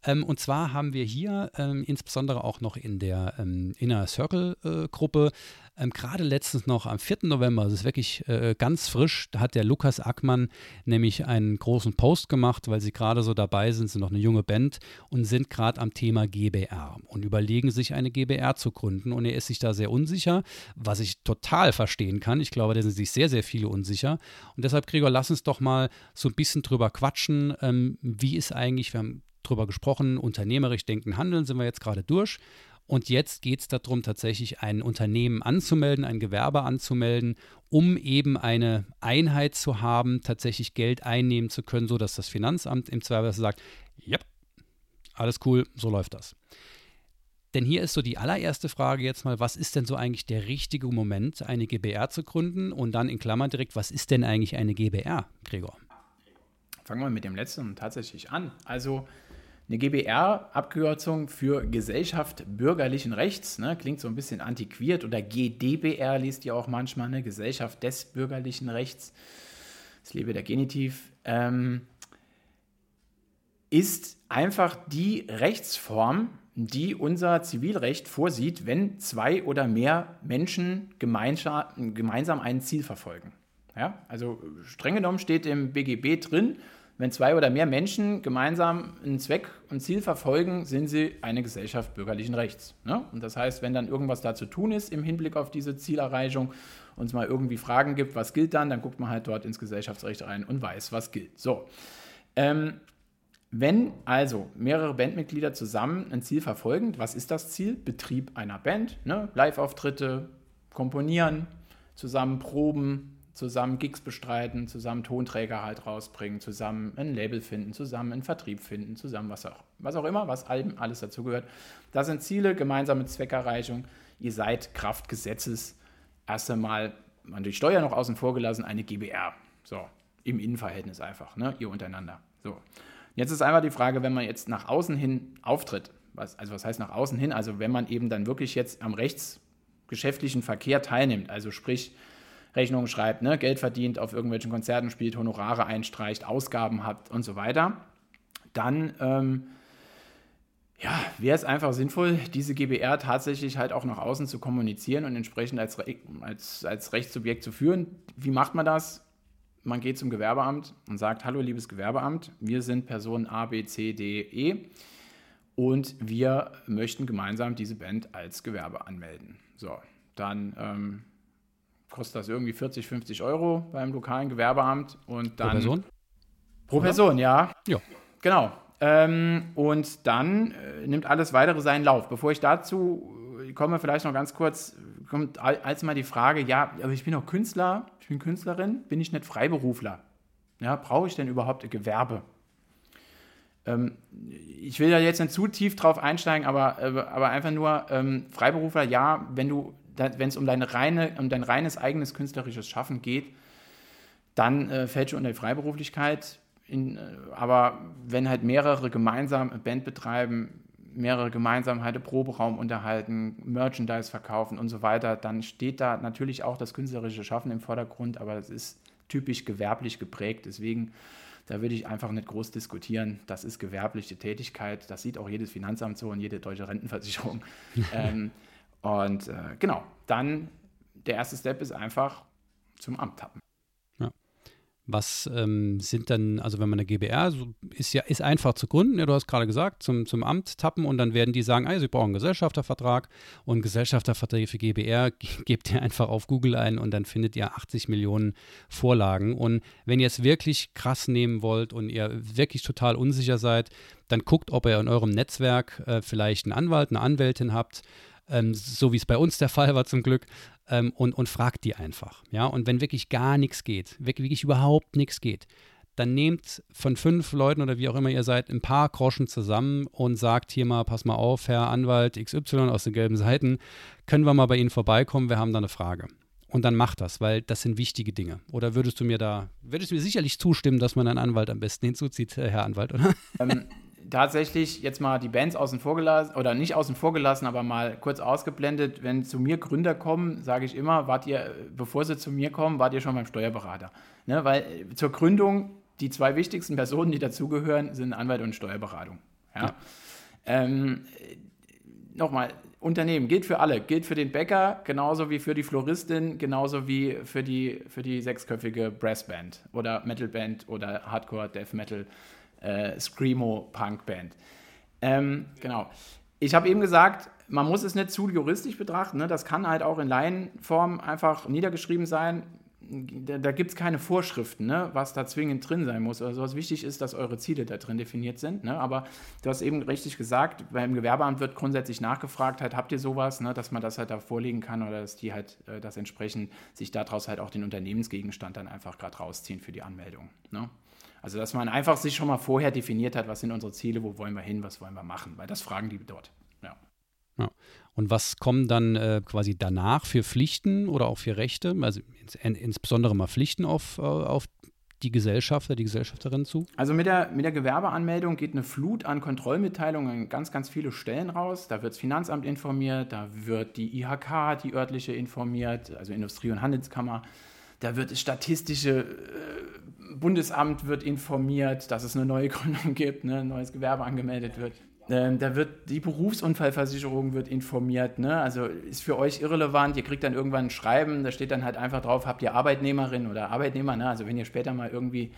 Ähm, und zwar haben wir hier ähm, insbesondere auch noch in der ähm, Inner Circle äh, Gruppe ähm, gerade letztens noch am 4. November, das ist wirklich äh, ganz frisch, da hat der Lukas Ackmann nämlich einen großen Post gemacht, weil sie gerade so dabei sind, sind noch eine junge Band und sind gerade am Thema GBR und überlegen sich eine GBR zu gründen und er ist sich da sehr unsicher, was ich total verstehen kann. Ich glaube, da sind sich sehr, sehr viele unsicher und deshalb, Gregor, lass uns doch mal so ein bisschen drüber quatschen, ähm, wie ist eigentlich, wir haben drüber gesprochen, unternehmerisch denken, handeln sind wir jetzt gerade durch. Und jetzt geht es darum, tatsächlich ein Unternehmen anzumelden, ein Gewerbe anzumelden, um eben eine Einheit zu haben, tatsächlich Geld einnehmen zu können, sodass das Finanzamt im Zweifel sagt, ja, alles cool, so läuft das. Denn hier ist so die allererste Frage jetzt mal, was ist denn so eigentlich der richtige Moment, eine GBR zu gründen? Und dann in Klammern direkt, was ist denn eigentlich eine GBR, Gregor?
Fangen wir mit dem letzten tatsächlich an. Also eine GBR, Abkürzung für Gesellschaft bürgerlichen Rechts, ne, klingt so ein bisschen antiquiert, oder GDBR liest ihr auch manchmal, ne, Gesellschaft des bürgerlichen Rechts, das lebe der Genitiv, ähm, ist einfach die Rechtsform, die unser Zivilrecht vorsieht, wenn zwei oder mehr Menschen gemeinsam ein Ziel verfolgen. Ja, also streng genommen steht im BGB drin, wenn zwei oder mehr Menschen gemeinsam einen Zweck und Ziel verfolgen, sind sie eine Gesellschaft bürgerlichen Rechts. Ne? Und das heißt, wenn dann irgendwas da zu tun ist im Hinblick auf diese Zielerreichung und es mal irgendwie Fragen gibt, was gilt dann, dann guckt man halt dort ins Gesellschaftsrecht rein und weiß, was gilt. So. Ähm, wenn also mehrere Bandmitglieder zusammen ein Ziel verfolgen, was ist das Ziel? Betrieb einer Band, ne? Live-Auftritte, komponieren, zusammen proben, zusammen Gigs bestreiten, zusammen Tonträger halt rausbringen, zusammen ein Label finden, zusammen einen Vertrieb finden, zusammen was auch, was auch immer, was allem alles dazu gehört. Das sind Ziele, gemeinsame Zweckerreichung. Ihr seid Kraft Gesetzes erst einmal, man durch Steuer noch außen vor gelassen, eine GBR. So, im Innenverhältnis einfach, ne, ihr untereinander. So. Jetzt ist einfach die Frage, wenn man jetzt nach außen hin auftritt, was, also was heißt nach außen hin? Also wenn man eben dann wirklich jetzt am rechtsgeschäftlichen Verkehr teilnimmt, also sprich, Rechnungen schreibt, ne, Geld verdient, auf irgendwelchen Konzerten spielt, Honorare einstreicht, Ausgaben hat und so weiter, dann ähm, ja, wäre es einfach sinnvoll, diese GBR tatsächlich halt auch nach außen zu kommunizieren und entsprechend als, als, als Rechtssubjekt zu führen. Wie macht man das? Man geht zum Gewerbeamt und sagt, hallo liebes Gewerbeamt, wir sind Person A, B, C, D, E und wir möchten gemeinsam diese Band als Gewerbe anmelden. So, dann ähm, kostet das irgendwie 40, 50 Euro beim lokalen Gewerbeamt und dann.
Pro Person?
Pro Person, ja.
Ja.
Genau. Ähm, und dann äh, nimmt alles weitere seinen Lauf. Bevor ich dazu äh, komme, vielleicht noch ganz kurz, kommt als mal die Frage, ja, aber ich bin doch Künstler, ich bin Künstlerin, bin ich nicht Freiberufler? Ja, brauche ich denn überhaupt ein Gewerbe? Ähm, ich will da jetzt nicht zu tief drauf einsteigen, aber, äh, aber einfach nur ähm, Freiberufler, ja, wenn du wenn es um, deine reine, um dein reines eigenes künstlerisches Schaffen geht, dann äh, fällt schon unter die Freiberuflichkeit. In, äh, aber wenn halt mehrere gemeinsam Band betreiben, mehrere gemeinsam halt Proberaum unterhalten, Merchandise verkaufen und so weiter, dann steht da natürlich auch das künstlerische Schaffen im Vordergrund, aber das ist typisch gewerblich geprägt. Deswegen, da würde ich einfach nicht groß diskutieren. Das ist gewerbliche Tätigkeit. Das sieht auch jedes Finanzamt so und jede deutsche Rentenversicherung. ähm, und äh, genau, dann der erste Step ist einfach zum Amt tappen.
Was ähm, sind dann, also wenn man eine GBR, so ist ja ist einfach zu gründen, ja, du hast gerade gesagt, zum, zum Amt tappen und dann werden die sagen, ah, sie brauchen einen Gesellschaftervertrag und Gesellschafterverträge für GBR gebt ihr einfach auf Google ein und dann findet ihr 80 Millionen Vorlagen. Und wenn ihr es wirklich krass nehmen wollt und ihr wirklich total unsicher seid, dann guckt, ob ihr in eurem Netzwerk äh, vielleicht einen Anwalt, eine Anwältin habt, ähm, so wie es bei uns der Fall war zum Glück, ähm, und, und fragt die einfach. Ja, und wenn wirklich gar nichts geht, wirklich überhaupt nichts geht, dann nehmt von fünf Leuten oder wie auch immer ihr seid ein paar Groschen zusammen und sagt hier mal, pass mal auf, Herr Anwalt XY aus den gelben Seiten, können wir mal bei Ihnen vorbeikommen, wir haben da eine Frage. Und dann macht das, weil das sind wichtige Dinge. Oder würdest du mir da, würdest du mir sicherlich zustimmen, dass man einen Anwalt am besten hinzuzieht, Herr Anwalt, oder?
Ähm, tatsächlich jetzt mal die Bands außen vor gelassen, oder nicht außen vor gelassen, aber mal kurz ausgeblendet, wenn zu mir Gründer kommen, sage ich immer, wart ihr, bevor sie zu mir kommen, wart ihr schon beim Steuerberater. Ne? Weil äh, zur Gründung, die zwei wichtigsten Personen, die dazugehören, sind Anwalt und Steuerberatung. Ja? ja. Ähm, Nochmal, Unternehmen gilt für alle, gilt für den Bäcker genauso wie für die Floristin, genauso wie für die, für die sechsköpfige Brassband oder Metalband oder Hardcore Death Metal äh, Screamo-Punk-Band. Ähm, genau. Ich habe eben gesagt, man muss es nicht zu juristisch betrachten. Ne? Das kann halt auch in Laienform einfach niedergeschrieben sein. Da, da gibt es keine Vorschriften, ne? was da zwingend drin sein muss. Also was wichtig ist, dass eure Ziele da drin definiert sind. Ne? Aber du hast eben richtig gesagt, beim Gewerbeamt wird grundsätzlich nachgefragt, halt, habt ihr sowas, ne? dass man das halt da vorlegen kann oder dass die halt äh, das entsprechend sich daraus halt auch den Unternehmensgegenstand dann einfach gerade rausziehen für die Anmeldung. Ne? Also, dass man einfach sich schon mal vorher definiert hat, was sind unsere Ziele, wo wollen wir hin, was wollen wir machen, weil das fragen die dort. Ja.
ja. Und was kommen dann äh, quasi danach für Pflichten oder auch für Rechte, also ins, insbesondere mal Pflichten auf, äh, auf die Gesellschafter, die Gesellschafterin zu?
Also mit der, mit der Gewerbeanmeldung geht eine Flut an Kontrollmitteilungen an ganz, ganz viele Stellen raus. Da wird das Finanzamt informiert, da wird die IHK, die örtliche informiert, also Industrie- und Handelskammer. Da wird das statistische äh, Bundesamt wird informiert, dass es eine neue Gründung gibt, ne, ein neues Gewerbe angemeldet wird. Ähm, da wird die Berufsunfallversicherung wird informiert. Ne? Also ist für euch irrelevant. Ihr kriegt dann irgendwann ein Schreiben, da steht dann halt einfach drauf, habt ihr Arbeitnehmerin oder Arbeitnehmer. Ne? Also wenn ihr später mal irgendwie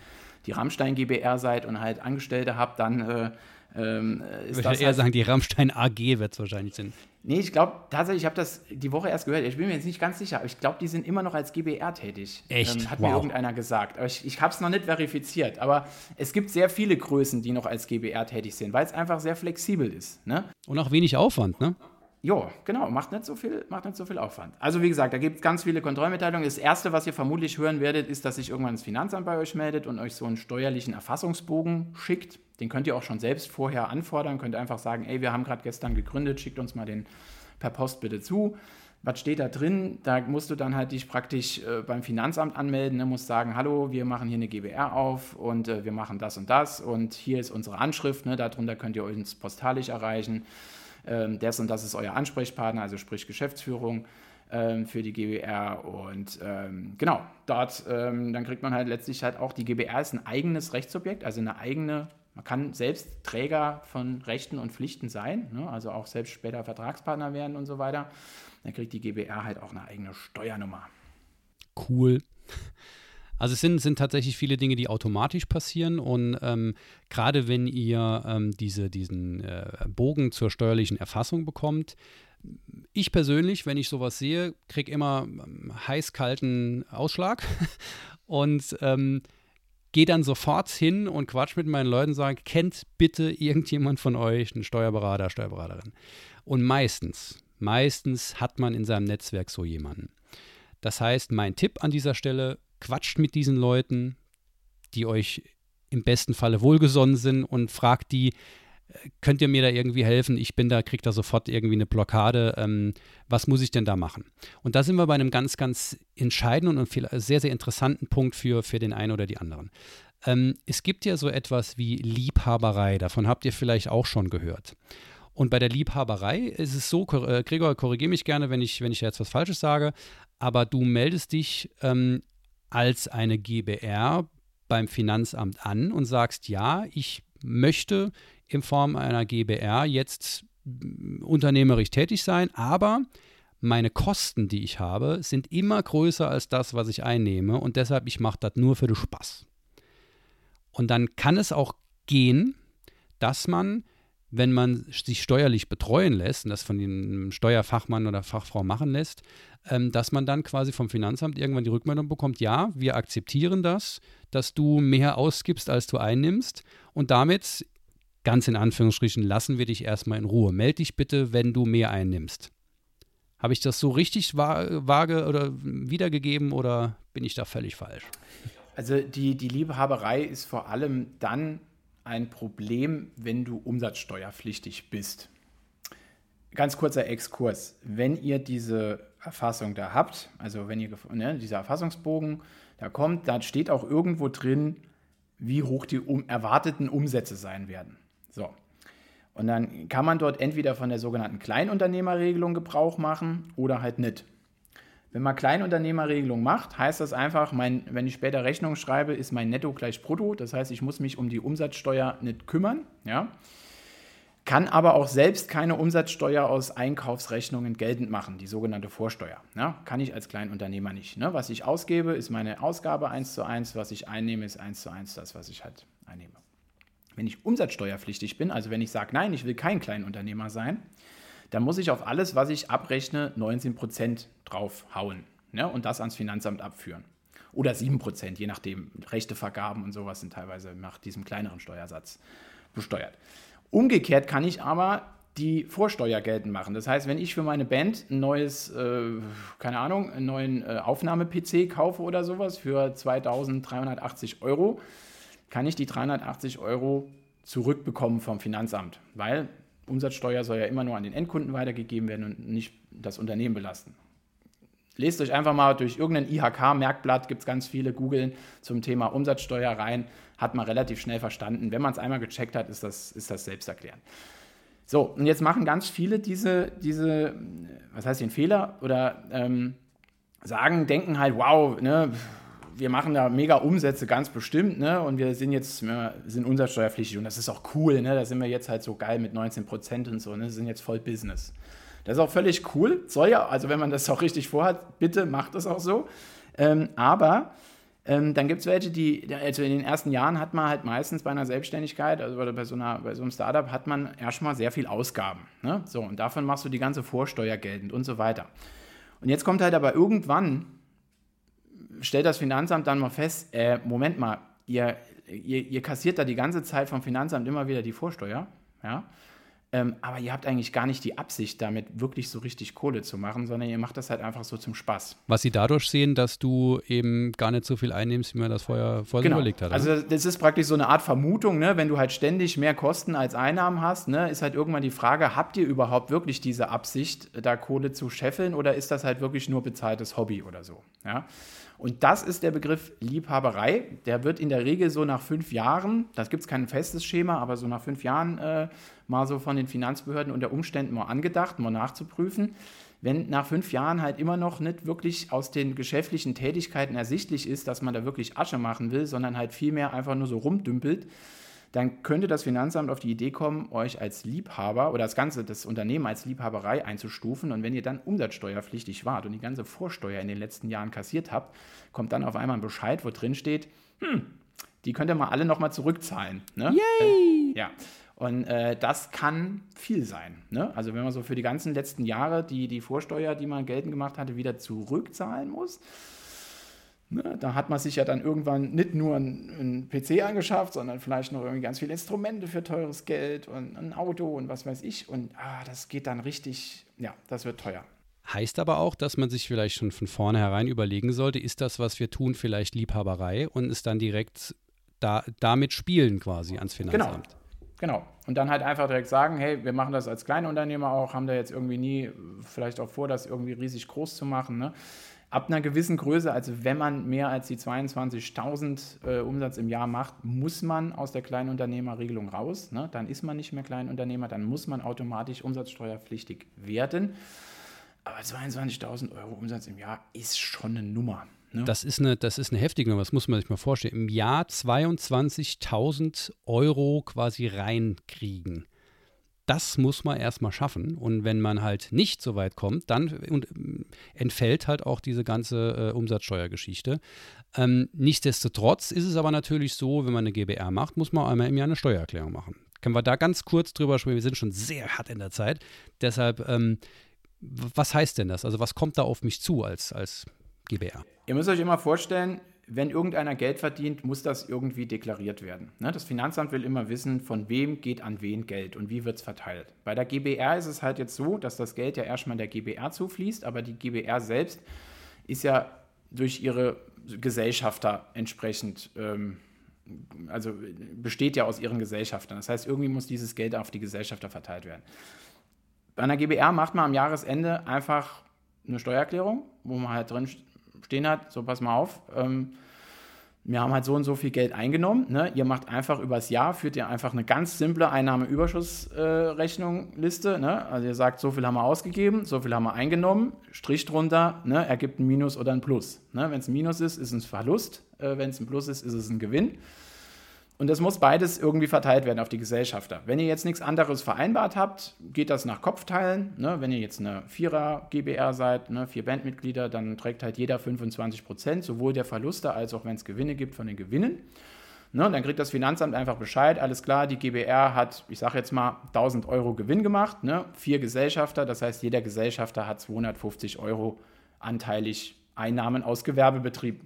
die Rammstein GBR seid und halt Angestellte habt, dann äh,
ähm, ich würde eher halt sagen, die Rammstein AG wird es wahrscheinlich sein.
Nee, ich glaube tatsächlich, ich habe das die Woche erst gehört. Ich bin mir jetzt nicht ganz sicher, aber ich glaube, die sind immer noch als GBR tätig.
Echt?
Ähm, hat wow. mir irgendeiner gesagt. Aber ich, ich habe es noch nicht verifiziert. Aber es gibt sehr viele Größen, die noch als GBR tätig sind, weil es einfach sehr flexibel ist. Ne?
Und auch wenig Aufwand, ne?
Ja, genau, macht nicht, so viel, macht nicht so viel Aufwand. Also wie gesagt, da gibt es ganz viele Kontrollmitteilungen. Das Erste, was ihr vermutlich hören werdet, ist, dass sich irgendwann das Finanzamt bei euch meldet und euch so einen steuerlichen Erfassungsbogen schickt. Den könnt ihr auch schon selbst vorher anfordern. Könnt einfach sagen, ey, wir haben gerade gestern gegründet, schickt uns mal den per Post bitte zu. Was steht da drin? Da musst du dann halt dich praktisch äh, beim Finanzamt anmelden, ne? musst sagen, hallo, wir machen hier eine GBR auf und äh, wir machen das und das und hier ist unsere Anschrift, ne? darunter könnt ihr uns postalisch erreichen ähm, das und das ist euer Ansprechpartner, also sprich Geschäftsführung ähm, für die GBR. Und ähm, genau, dort, ähm, dann kriegt man halt letztlich halt auch, die GBR ist ein eigenes Rechtsobjekt, also eine eigene, man kann selbst Träger von Rechten und Pflichten sein, ne? also auch selbst später Vertragspartner werden und so weiter. Dann kriegt die GBR halt auch eine eigene Steuernummer.
Cool. Also es sind, sind tatsächlich viele Dinge, die automatisch passieren und ähm, gerade wenn ihr ähm, diese, diesen äh, Bogen zur steuerlichen Erfassung bekommt, ich persönlich, wenn ich sowas sehe, kriege immer ähm, heiß-kalten Ausschlag und ähm, gehe dann sofort hin und quatsch mit meinen Leuten und sage, kennt bitte irgendjemand von euch einen Steuerberater, Steuerberaterin? Und meistens, meistens hat man in seinem Netzwerk so jemanden. Das heißt, mein Tipp an dieser Stelle, quatscht mit diesen Leuten, die euch im besten Falle wohlgesonnen sind und fragt die, könnt ihr mir da irgendwie helfen? Ich bin da, kriege da sofort irgendwie eine Blockade. Ähm, was muss ich denn da machen? Und da sind wir bei einem ganz, ganz entscheidenden und viel, sehr, sehr interessanten Punkt für, für den einen oder die anderen. Ähm, es gibt ja so etwas wie Liebhaberei, davon habt ihr vielleicht auch schon gehört. Und bei der Liebhaberei ist es so, äh, Gregor, korrigiere mich gerne, wenn ich, wenn ich jetzt was Falsches sage, aber du meldest dich ähm, als eine GBR beim Finanzamt an und sagst, ja, ich möchte in Form einer GBR jetzt mm, unternehmerisch tätig sein, aber meine Kosten, die ich habe, sind immer größer als das, was ich einnehme und deshalb ich mache das nur für den Spaß. Und dann kann es auch gehen, dass man, wenn man sich steuerlich betreuen lässt und das von dem Steuerfachmann oder Fachfrau machen lässt, ähm, dass man dann quasi vom Finanzamt irgendwann die Rückmeldung bekommt, ja, wir akzeptieren das, dass du mehr ausgibst, als du einnimmst und damit, ganz in Anführungsstrichen, lassen wir dich erstmal in Ruhe. Meld dich bitte, wenn du mehr einnimmst. Habe ich das so richtig vage oder wiedergegeben oder bin ich da völlig falsch?
Also die, die Liebhaberei ist vor allem dann ein Problem, wenn du umsatzsteuerpflichtig bist. Ganz kurzer Exkurs. Wenn ihr diese Erfassung da habt, also wenn ihr ne, dieser Erfassungsbogen da kommt, da steht auch irgendwo drin, wie hoch die um, erwarteten Umsätze sein werden. So. Und dann kann man dort entweder von der sogenannten Kleinunternehmerregelung Gebrauch machen oder halt nicht. Wenn man Kleinunternehmerregelung macht, heißt das einfach, mein, wenn ich später Rechnung schreibe, ist mein Netto gleich Brutto. Das heißt, ich muss mich um die Umsatzsteuer nicht kümmern. Ja? Kann aber auch selbst keine Umsatzsteuer aus Einkaufsrechnungen geltend machen, die sogenannte Vorsteuer. Ja? Kann ich als Kleinunternehmer nicht. Ne? Was ich ausgebe, ist meine Ausgabe 1 zu 1, was ich einnehme, ist 1 zu 1 das, was ich halt einnehme. Wenn ich umsatzsteuerpflichtig bin, also wenn ich sage, nein, ich will kein Kleinunternehmer sein, dann muss ich auf alles, was ich abrechne, 19% draufhauen ne? und das ans Finanzamt abführen. Oder 7%, je nachdem. Rechtevergaben und sowas sind teilweise nach diesem kleineren Steuersatz besteuert. Umgekehrt kann ich aber die Vorsteuer geltend machen. Das heißt, wenn ich für meine Band ein neues, äh, keine Ahnung, einen neuen äh, Aufnahme-PC kaufe oder sowas für 2380 Euro, kann ich die 380 Euro zurückbekommen vom Finanzamt, weil Umsatzsteuer soll ja immer nur an den Endkunden weitergegeben werden und nicht das Unternehmen belasten. Lest euch einfach mal durch irgendein IHK-Merkblatt, gibt es ganz viele, googeln zum Thema Umsatzsteuer rein, hat man relativ schnell verstanden. Wenn man es einmal gecheckt hat, ist das, ist das selbsterklärend. So, und jetzt machen ganz viele diese, diese was heißt den Fehler oder ähm, sagen, denken halt, wow, ne, wir machen da mega Umsätze ganz bestimmt, ne? Und wir sind jetzt wir sind umsatzsteuerpflichtig und das ist auch cool, ne? Da sind wir jetzt halt so geil mit 19 Prozent und so, ne? sind jetzt voll Business. Das ist auch völlig cool. Soll ja, also wenn man das auch richtig vorhat, bitte macht das auch so. Ähm, aber ähm, dann gibt es welche, die, also in den ersten Jahren hat man halt meistens bei einer Selbstständigkeit, also bei so, einer, bei so einem Startup, hat man erstmal sehr viel Ausgaben. Ne? So, und davon machst du die ganze Vorsteuer geltend und so weiter. Und jetzt kommt halt aber irgendwann, stellt das Finanzamt dann mal fest, äh, Moment mal, ihr, ihr, ihr kassiert da die ganze Zeit vom Finanzamt immer wieder die Vorsteuer, ja, ähm, aber ihr habt eigentlich gar nicht die Absicht, damit wirklich so richtig Kohle zu machen, sondern ihr macht das halt einfach so zum Spaß.
Was sie dadurch sehen, dass du eben gar nicht so viel einnimmst, wie man das vorher, vorher genau. überlegt hat.
Also das ist praktisch so eine Art Vermutung, ne? wenn du halt ständig mehr Kosten als Einnahmen hast, ne? ist halt irgendwann die Frage, habt ihr überhaupt wirklich diese Absicht, da Kohle zu scheffeln oder ist das halt wirklich nur bezahltes Hobby oder so? Ja? Und das ist der Begriff Liebhaberei. Der wird in der Regel so nach fünf Jahren, das gibt es kein festes Schema, aber so nach fünf Jahren äh, mal so von den Finanzbehörden unter Umständen mal angedacht, mal nachzuprüfen. Wenn nach fünf Jahren halt immer noch nicht wirklich aus den geschäftlichen Tätigkeiten ersichtlich ist, dass man da wirklich Asche machen will, sondern halt vielmehr einfach nur so rumdümpelt, dann könnte das Finanzamt auf die Idee kommen, euch als Liebhaber oder das ganze das Unternehmen als Liebhaberei einzustufen. Und wenn ihr dann umsatzsteuerpflichtig wart und die ganze Vorsteuer in den letzten Jahren kassiert habt, kommt dann auf einmal ein Bescheid, wo drin steht, hm, die könnt ihr mal alle nochmal zurückzahlen. Ne?
Yay!
Äh, ja. Und äh, das kann viel sein. Ne? Also wenn man so für die ganzen letzten Jahre die, die Vorsteuer, die man geltend gemacht hatte, wieder zurückzahlen muss, Ne, da hat man sich ja dann irgendwann nicht nur einen, PC angeschafft, sondern vielleicht noch irgendwie ganz viele Instrumente für teures Geld und ein Auto und was weiß ich. Und ah, das geht dann richtig, ja, das wird teuer.
Heißt aber auch, dass man sich vielleicht schon von vornherein überlegen sollte, ist das, was wir tun, vielleicht Liebhaberei und es dann direkt da, damit spielen quasi ans Finanzamt.
Genau. Genau. Und dann halt einfach direkt sagen, hey, wir machen das als Kleinunternehmer auch, haben da jetzt irgendwie nie vielleicht auch vor, das irgendwie riesig groß zu machen. Ne? Ab einer gewissen Größe, also wenn man mehr als die 22.000 äh, Umsatz im Jahr macht, muss man aus der Kleinunternehmerregelung raus. Ne? Dann ist man nicht mehr Kleinunternehmer, dann muss man automatisch umsatzsteuerpflichtig werden. Aber 22.000 Euro Umsatz im Jahr ist schon eine Nummer.
Ne? Das, ist eine, das ist eine heftige Nummer, das muss man sich mal vorstellen. Im Jahr 22.000 Euro quasi reinkriegen das muss man erstmal schaffen. Und wenn man halt nicht so weit kommt, dann äh, entfällt halt auch diese ganze äh, Umsatzsteuergeschichte. Ähm, nichtsdestotrotz ist es aber natürlich so, wenn man eine GBR macht, muss man einmal im Jahr eine Steuererklärung machen. Können wir da ganz kurz drüber sprechen? Wir sind schon sehr hart in der Zeit. Deshalb, ähm, was heißt denn das? Also was kommt da auf mich zu als, als GBR?
Ihr müsst euch immer vorstellen, wenn irgendeiner Geld verdient, muss das irgendwie deklariert werden. Ne? Das Finanzamt will immer wissen, von wem geht an wen Geld und wie wird es verteilt. Bei der GBR ist es halt jetzt so, dass das Geld ja erstmal der GBR zufließt, aber die GBR selbst ist ja durch ihre Gesellschafter entsprechend, ähm, also besteht ja aus ihren Gesellschaftern. Das heißt, irgendwie muss dieses Geld auf die Gesellschafter verteilt werden. Bei einer GBR macht man am Jahresende einfach eine Steuererklärung, wo man halt drin stehen hat, so pass mal auf, ähm, wir haben halt so und so viel Geld eingenommen. Ne? Ihr macht einfach übers Jahr, führt ihr einfach eine ganz simple Einnahmeüberschussrechnung-Liste. Äh, ne? Also ihr sagt, so viel haben wir ausgegeben, so viel haben wir eingenommen, Strich drunter, ne? ergibt ein Minus oder ein Plus. Ne? Wenn es ein Minus ist, ist es ein Verlust. Äh, Wenn es ein Plus ist, ist es ein Gewinn. Und das muss beides irgendwie verteilt werden auf die Gesellschafter. Wenn ihr jetzt nichts anderes vereinbart habt, geht das nach Kopfteilen. Ne? Wenn ihr jetzt eine Vierer-GBR seid, ne? vier Bandmitglieder, dann trägt halt jeder 25 Prozent, sowohl der Verluste als auch wenn es Gewinne gibt von den Gewinnen. Ne? Dann kriegt das Finanzamt einfach Bescheid, alles klar, die GBR hat, ich sage jetzt mal, 1000 Euro Gewinn gemacht, ne? vier Gesellschafter, das heißt, jeder Gesellschafter hat 250 Euro anteilig Einnahmen aus Gewerbebetrieb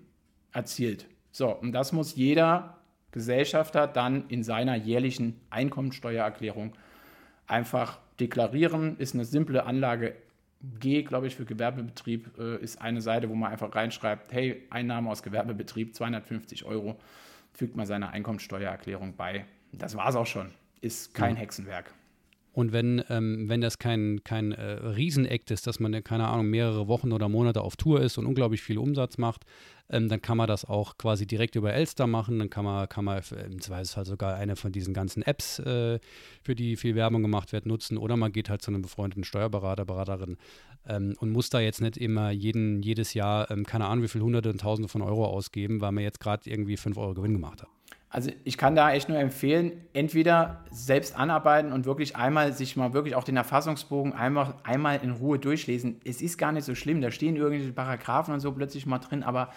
erzielt. So, und das muss jeder Gesellschafter dann in seiner jährlichen Einkommensteuererklärung einfach deklarieren. Ist eine simple Anlage G, glaube ich, für Gewerbebetrieb äh, ist eine Seite, wo man einfach reinschreibt, hey, Einnahme aus Gewerbebetrieb 250 Euro, fügt man seine Einkommensteuererklärung bei. Das war es auch schon. Ist kein ja. Hexenwerk.
Und wenn, ähm, wenn das kein, kein äh, Riesenakt ist, dass man, keine Ahnung, mehrere Wochen oder Monate auf Tour ist und unglaublich viel Umsatz macht, ähm, dann kann man das auch quasi direkt über Elster machen. Dann kann man, kann man im Zweifelsfall sogar eine von diesen ganzen Apps, äh, für die viel Werbung gemacht wird, nutzen. Oder man geht halt zu einem befreundeten Steuerberater, Beraterin ähm, und muss da jetzt nicht immer jeden, jedes Jahr, ähm, keine Ahnung, wie viel Hunderte und Tausende von Euro ausgeben, weil man jetzt gerade irgendwie 5 Euro Gewinn gemacht hat.
Also ich kann da echt nur empfehlen, entweder selbst anarbeiten und wirklich einmal sich mal wirklich auch den Erfassungsbogen einmal, einmal in Ruhe durchlesen. Es ist gar nicht so schlimm, da stehen irgendwelche Paragraphen und so plötzlich mal drin, aber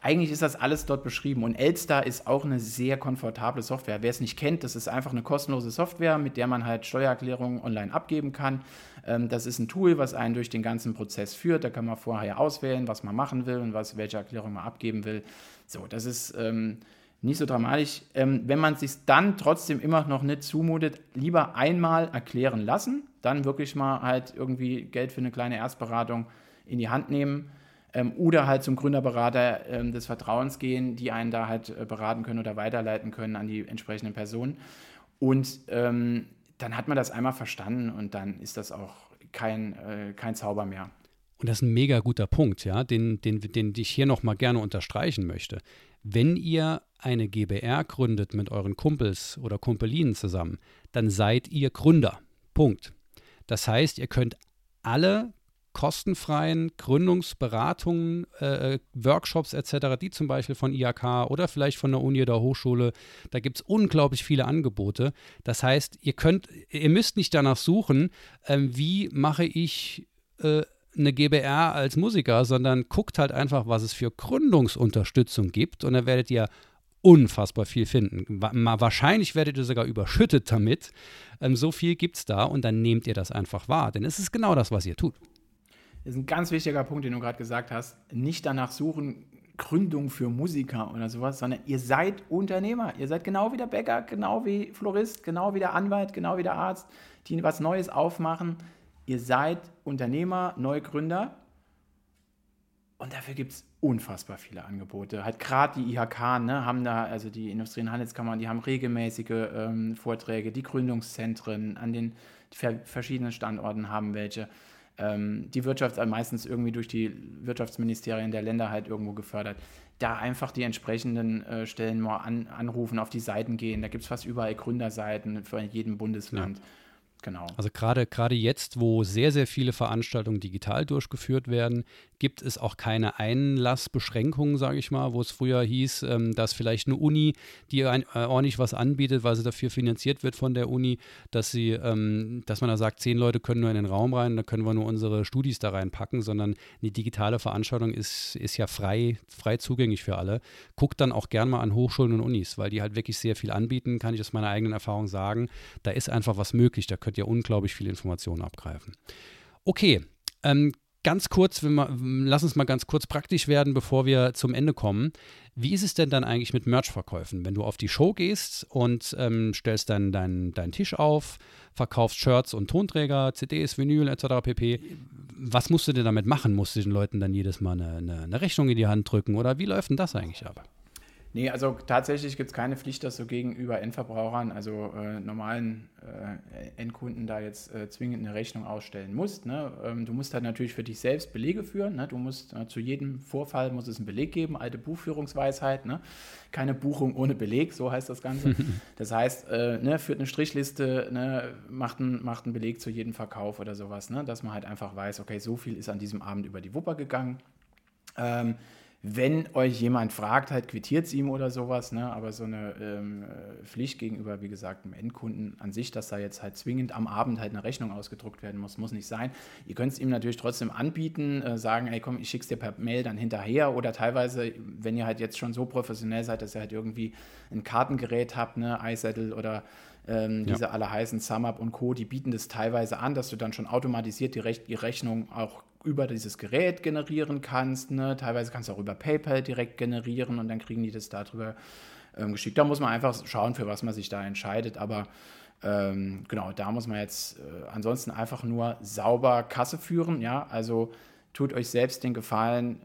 eigentlich ist das alles dort beschrieben. Und Elster ist auch eine sehr komfortable Software. Wer es nicht kennt, das ist einfach eine kostenlose Software, mit der man halt Steuererklärungen online abgeben kann. Ähm, das ist ein Tool, was einen durch den ganzen Prozess führt. Da kann man vorher auswählen, was man machen will und was, welche Erklärung man abgeben will. So, das ist... Nicht so dramatisch. Ähm, wenn man es sich dann trotzdem immer noch nicht zumutet, lieber einmal erklären lassen, dann wirklich mal halt irgendwie Geld für eine kleine Erstberatung in die Hand nehmen ähm, oder halt zum Gründerberater ähm, des Vertrauens gehen, die einen da halt äh, beraten können oder weiterleiten können an die entsprechenden Personen. Und ähm, dann hat man das einmal verstanden und dann ist das auch kein, äh, kein Zauber mehr.
Und das ist ein mega guter Punkt, ja, den, den, den ich hier nochmal gerne unterstreichen möchte. Wenn ihr eine GBR gründet mit euren Kumpels oder Kumpelinen zusammen, dann seid ihr Gründer. Punkt. Das heißt, ihr könnt alle kostenfreien Gründungsberatungen, äh, Workshops etc., die zum Beispiel von IHK oder vielleicht von der Uni oder Hochschule, da gibt es unglaublich viele Angebote. Das heißt, ihr könnt, ihr müsst nicht danach suchen, äh, wie mache ich äh, eine GBR als Musiker, sondern guckt halt einfach, was es für Gründungsunterstützung gibt und dann werdet ihr unfassbar viel finden. Wahrscheinlich werdet ihr sogar überschüttet damit. Ähm, so viel gibt es da und dann nehmt ihr das einfach wahr, denn es ist genau das, was ihr tut.
Das ist ein ganz wichtiger Punkt, den du gerade gesagt hast. Nicht danach suchen, Gründung für Musiker oder sowas, sondern ihr seid Unternehmer. Ihr seid genau wie der Bäcker, genau wie Florist, genau wie der Anwalt, genau wie der Arzt, die was Neues aufmachen ihr seid Unternehmer, Neugründer Und dafür gibt es unfassbar viele Angebote. Halt gerade die IHK, ne, haben da, also die Industrie- und Handelskammern, die haben regelmäßige ähm, Vorträge, die Gründungszentren an den verschiedenen Standorten haben welche. Ähm, die Wirtschaft meistens irgendwie durch die Wirtschaftsministerien der Länder halt irgendwo gefördert. Da einfach die entsprechenden äh, Stellen mal an, anrufen, auf die Seiten gehen. Da gibt es fast überall Gründerseiten für jedem Bundesland. Ja.
Genau. Also gerade gerade jetzt, wo sehr, sehr viele Veranstaltungen digital durchgeführt werden, gibt es auch keine Einlassbeschränkungen, sage ich mal, wo es früher hieß, ähm, dass vielleicht eine Uni, die ein, äh, ordentlich was anbietet, weil sie dafür finanziert wird von der Uni, dass sie, ähm, dass man da sagt, zehn Leute können nur in den Raum rein, da können wir nur unsere Studis da reinpacken, sondern eine digitale Veranstaltung ist, ist ja frei, frei zugänglich für alle. Guckt dann auch gern mal an Hochschulen und Unis, weil die halt wirklich sehr viel anbieten, kann ich aus meiner eigenen Erfahrung sagen. Da ist einfach was möglich, da könnt ihr unglaublich viele Informationen abgreifen. Okay, ähm, ganz kurz, wir, lass uns mal ganz kurz praktisch werden, bevor wir zum Ende kommen. Wie ist es denn dann eigentlich mit Merch-Verkäufen? Wenn du auf die Show gehst und ähm, stellst dann deinen dein Tisch auf, verkaufst Shirts und Tonträger, CDs, Vinyl etc. pp. Was musst du denn damit machen? Musst du den Leuten dann jedes Mal eine, eine, eine Rechnung in die Hand drücken oder wie läuft denn das eigentlich ab?
Nee, also tatsächlich gibt es keine Pflicht, dass du gegenüber Endverbrauchern, also äh, normalen äh, Endkunden, da jetzt äh, zwingend eine Rechnung ausstellen musst. Ne? Ähm, du musst halt natürlich für dich selbst Belege führen. Ne? Du musst äh, zu jedem Vorfall muss es einen Beleg geben, alte Buchführungsweisheit. Ne? Keine Buchung ohne Beleg, so heißt das Ganze. das heißt, äh, ne, führt eine Strichliste, ne, macht, ein, macht einen Beleg zu jedem Verkauf oder sowas, ne? dass man halt einfach weiß, okay, so viel ist an diesem Abend über die Wupper gegangen. Ähm, wenn euch jemand fragt, halt quittiert es ihm oder sowas, ne? aber so eine ähm, Pflicht gegenüber, wie gesagt, dem Endkunden an sich, dass da jetzt halt zwingend am Abend halt eine Rechnung ausgedruckt werden muss, muss nicht sein. Ihr könnt es ihm natürlich trotzdem anbieten, äh, sagen, ey komm, ich schick's dir per Mail dann hinterher oder teilweise, wenn ihr halt jetzt schon so professionell seid, dass ihr halt irgendwie ein Kartengerät habt, ne, iSettle oder ähm, ja. diese alle heißen SumUp und Co., die bieten das teilweise an, dass du dann schon automatisiert die, Rech die Rechnung auch über dieses Gerät generieren kannst. Ne? Teilweise kannst du auch über PayPal direkt generieren und dann kriegen die das darüber ähm, geschickt. Da muss man einfach schauen, für was man sich da entscheidet. Aber ähm, genau, da muss man jetzt äh, ansonsten einfach nur sauber Kasse führen. Ja, also tut euch selbst den Gefallen,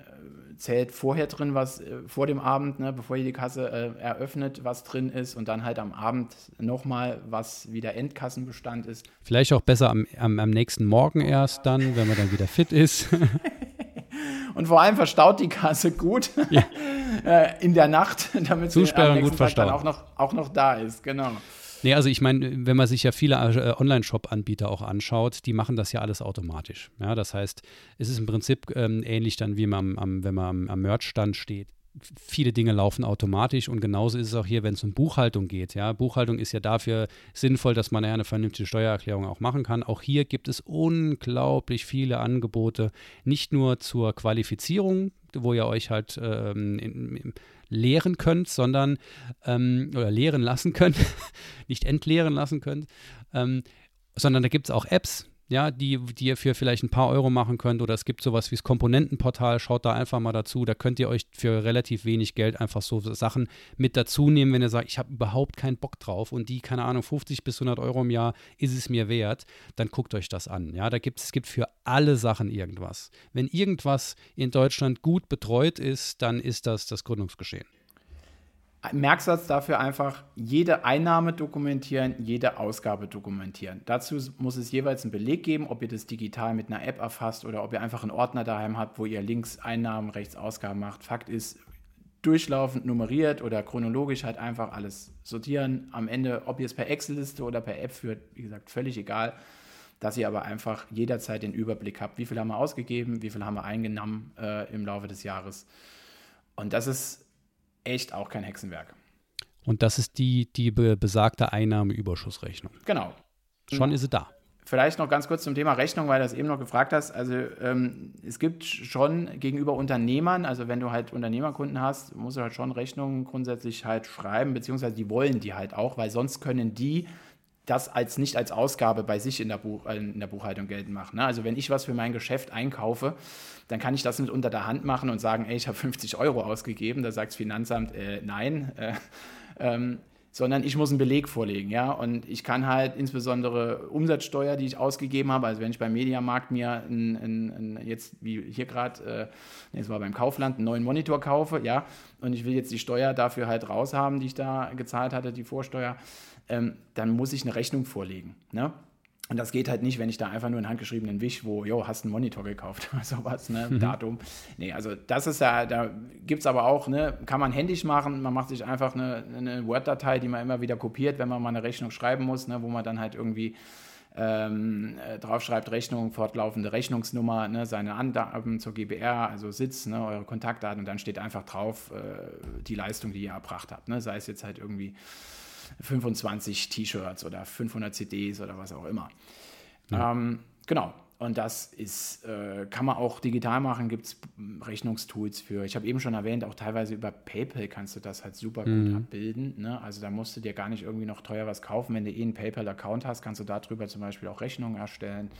zählt vorher drin, was äh, vor dem Abend, ne, bevor ihr die Kasse äh, eröffnet, was drin ist und dann halt am Abend nochmal, was wieder Endkassenbestand ist.
Vielleicht auch besser am, am, am nächsten Morgen erst dann, wenn man dann wieder fit ist.
und vor allem verstaut die Kasse gut ja. äh, in der Nacht, damit sie am nächsten Tag dann auch noch, auch noch da ist. Genau.
Nee, also ich meine, wenn man sich ja viele äh, Online-Shop-Anbieter auch anschaut, die machen das ja alles automatisch. Ja, das heißt, es ist im Prinzip ähm, ähnlich dann, wie man am, wenn man am, am Merch-Stand steht viele Dinge laufen automatisch und genauso ist es auch hier, wenn es um Buchhaltung geht. Ja, Buchhaltung ist ja dafür sinnvoll, dass man ja eine vernünftige Steuererklärung auch machen kann. Auch hier gibt es unglaublich viele Angebote, nicht nur zur Qualifizierung, wo ihr euch halt ähm, in, in, lehren könnt, sondern ähm, oder lehren lassen könnt, nicht entleeren lassen könnt, ähm, sondern da gibt es auch Apps, ja, die, die ihr für vielleicht ein paar Euro machen könnt. Oder es gibt sowas wie das Komponentenportal, schaut da einfach mal dazu. Da könnt ihr euch für relativ wenig Geld einfach so Sachen mit dazu nehmen, wenn ihr sagt, ich habe überhaupt keinen Bock drauf und die, keine Ahnung, 50 bis 100 Euro im Jahr ist es mir wert, dann guckt euch das an. Ja, da gibt es gibt für alle Sachen irgendwas. Wenn irgendwas in Deutschland gut betreut ist, dann ist das das Gründungsgeschehen.
Merksatz dafür einfach, jede Einnahme dokumentieren, jede Ausgabe dokumentieren. Dazu muss es jeweils einen Beleg geben, ob ihr das digital mit einer App erfasst oder ob ihr einfach einen Ordner daheim habt, wo ihr links Einnahmen, rechts Ausgaben macht. Fakt ist, durchlaufend nummeriert oder chronologisch halt einfach alles sortieren. Am Ende, ob ihr es per Excel-Liste oder per App führt, wie gesagt, völlig egal. Dass ihr aber einfach jederzeit den Überblick habt, wie viel haben wir ausgegeben, wie viel haben wir eingenommen äh, im Laufe des Jahres. Und das ist echt auch kein Hexenwerk.
Und das ist die, die besagte Einnahmeüberschussrechnung.
Genau.
Schon ist sie da.
Vielleicht noch ganz kurz zum Thema Rechnung, weil du das eben noch gefragt hast. Also ähm, es gibt schon gegenüber Unternehmern, also wenn du halt Unternehmerkunden hast, musst du halt schon Rechnungen grundsätzlich halt schreiben, beziehungsweise die wollen die halt auch, weil sonst können die das als nicht als Ausgabe bei sich in der, Buch, äh, in der Buchhaltung geltend machen. Ne? Also wenn ich was für mein Geschäft einkaufe, dann kann ich das nicht unter der Hand machen und sagen, ey, ich habe 50 Euro ausgegeben. Da sagt das Finanzamt, äh, nein. Äh, ähm, sondern ich muss einen Beleg vorlegen, ja. Und ich kann halt insbesondere Umsatzsteuer, die ich ausgegeben habe, also wenn ich beim Mediamarkt mir ein, ein, ein, jetzt wie hier gerade, äh, jetzt war beim Kaufland, einen neuen Monitor kaufe, ja, und ich will jetzt die Steuer dafür halt raushaben, die ich da gezahlt hatte, die Vorsteuer, ähm, dann muss ich eine Rechnung vorlegen, ne? Und das geht halt nicht, wenn ich da einfach nur einen handgeschriebenen Wisch, wo, jo, hast einen Monitor gekauft, sowas, ne, mhm. Datum. Nee, also das ist ja, da gibt es aber auch, ne, kann man händisch machen, man macht sich einfach eine, eine Word-Datei, die man immer wieder kopiert, wenn man mal eine Rechnung schreiben muss, ne, wo man dann halt irgendwie ähm, äh, draufschreibt, Rechnung, fortlaufende Rechnungsnummer, ne, seine Angaben zur GBR, also Sitz, ne, eure Kontaktdaten und dann steht einfach drauf äh, die Leistung, die ihr erbracht habt. Ne, sei es jetzt halt irgendwie 25 T-Shirts oder 500 CDs oder was auch immer. Ja. Ähm, genau. Und das ist, äh, kann man auch digital machen, gibt es Rechnungstools für. Ich habe eben schon erwähnt, auch teilweise über PayPal kannst du das halt super gut mhm. abbilden. Ne? Also da musst du dir gar nicht irgendwie noch teuer was kaufen. Wenn du eh einen PayPal-Account hast, kannst du darüber zum Beispiel auch Rechnungen erstellen.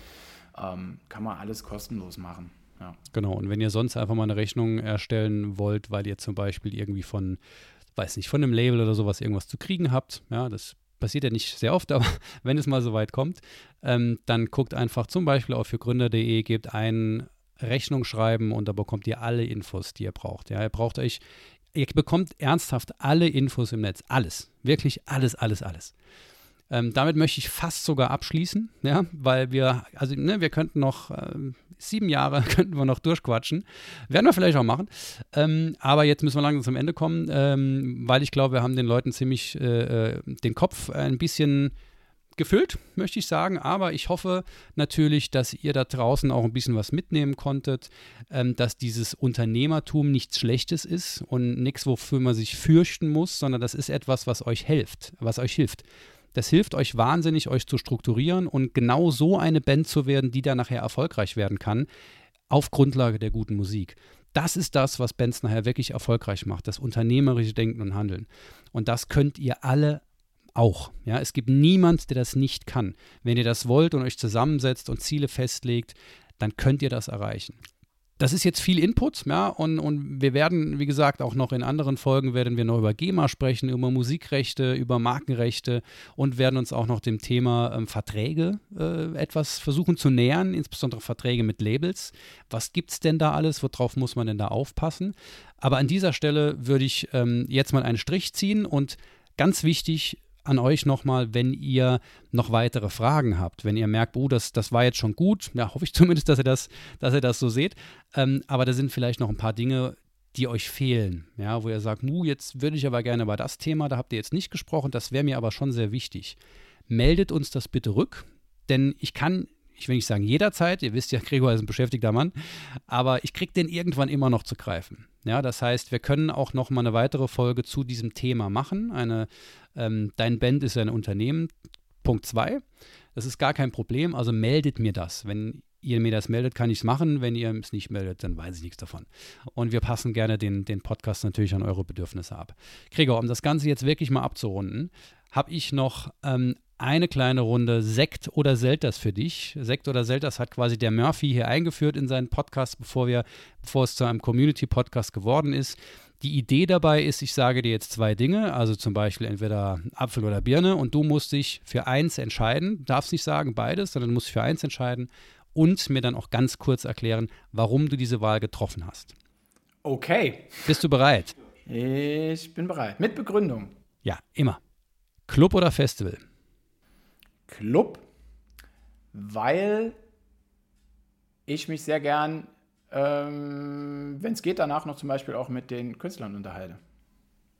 Ähm, kann man alles kostenlos machen. Ja.
Genau, und wenn ihr sonst einfach mal eine Rechnung erstellen wollt, weil ihr zum Beispiel irgendwie von weiß nicht, von einem Label oder sowas irgendwas zu kriegen habt, ja, das passiert ja nicht sehr oft, aber wenn es mal so weit kommt, ähm, dann guckt einfach zum Beispiel auf fürgründer.de, gebt ein Rechnung schreiben und da bekommt ihr alle Infos, die ihr braucht. Ja, ihr braucht euch, ihr bekommt ernsthaft alle Infos im Netz. Alles. Wirklich alles, alles, alles. Ähm, damit möchte ich fast sogar abschließen, ja, weil wir, also ne, wir könnten noch ähm, sieben Jahre könnten wir noch durchquatschen. Werden wir vielleicht auch machen. Ähm, aber jetzt müssen wir langsam zum Ende kommen, ähm, weil ich glaube, wir haben den Leuten ziemlich äh, äh, den Kopf ein bisschen gefüllt, möchte ich sagen. Aber ich hoffe natürlich, dass ihr da draußen auch ein bisschen was mitnehmen konntet, ähm, dass dieses Unternehmertum nichts Schlechtes ist und nichts, wofür man sich fürchten muss, sondern das ist etwas, was euch hilft, was euch hilft. Das hilft euch wahnsinnig, euch zu strukturieren und genau so eine Band zu werden, die dann nachher erfolgreich werden kann, auf Grundlage der guten Musik. Das ist das, was Bands nachher wirklich erfolgreich macht, das unternehmerische Denken und Handeln. Und das könnt ihr alle auch. Ja, es gibt niemand, der das nicht kann. Wenn ihr das wollt und euch zusammensetzt und Ziele festlegt, dann könnt ihr das erreichen das ist jetzt viel Input, ja, und, und wir werden, wie gesagt, auch noch in anderen Folgen werden wir noch über GEMA sprechen, über Musikrechte, über Markenrechte und werden uns auch noch dem Thema ähm, Verträge äh, etwas versuchen zu nähern, insbesondere Verträge mit Labels. Was gibt es denn da alles? Worauf muss man denn da aufpassen? Aber an dieser Stelle würde ich ähm, jetzt mal einen Strich ziehen und ganz wichtig, an euch nochmal, wenn ihr noch weitere Fragen habt, wenn ihr merkt, oh, das, das war jetzt schon gut, ja, hoffe ich zumindest, dass ihr das, dass ihr das so seht. Ähm, aber da sind vielleicht noch ein paar Dinge, die euch fehlen, ja, wo ihr sagt, mu, jetzt würde ich aber gerne über das Thema, da habt ihr jetzt nicht gesprochen, das wäre mir aber schon sehr wichtig. Meldet uns das bitte rück, denn ich kann ich will nicht sagen jederzeit, ihr wisst ja, Gregor ist ein beschäftigter Mann, aber ich kriege den irgendwann immer noch zu greifen. Ja, das heißt, wir können auch noch mal eine weitere Folge zu diesem Thema machen. Eine, ähm, dein Band ist ein Unternehmen. Punkt 2. Das ist gar kein Problem, also meldet mir das. Wenn ihr mir das meldet, kann ich es machen. Wenn ihr es nicht meldet, dann weiß ich nichts davon. Und wir passen gerne den, den Podcast natürlich an eure Bedürfnisse ab. Gregor, um das Ganze jetzt wirklich mal abzurunden, habe ich noch ähm, eine kleine Runde Sekt oder Selters für dich. Sekt oder Selters hat quasi der Murphy hier eingeführt in seinen Podcast, bevor, wir, bevor es zu einem Community-Podcast geworden ist. Die Idee dabei ist, ich sage dir jetzt zwei Dinge, also zum Beispiel entweder Apfel oder Birne und du musst dich für eins entscheiden, darfst nicht sagen beides, sondern du musst für eins entscheiden und mir dann auch ganz kurz erklären, warum du diese Wahl getroffen hast.
Okay.
Bist du bereit?
Ich bin bereit. Mit Begründung.
Ja, immer. Club oder Festival?
Club, weil ich mich sehr gern, ähm, wenn es geht, danach noch zum Beispiel auch mit den Künstlern unterhalte.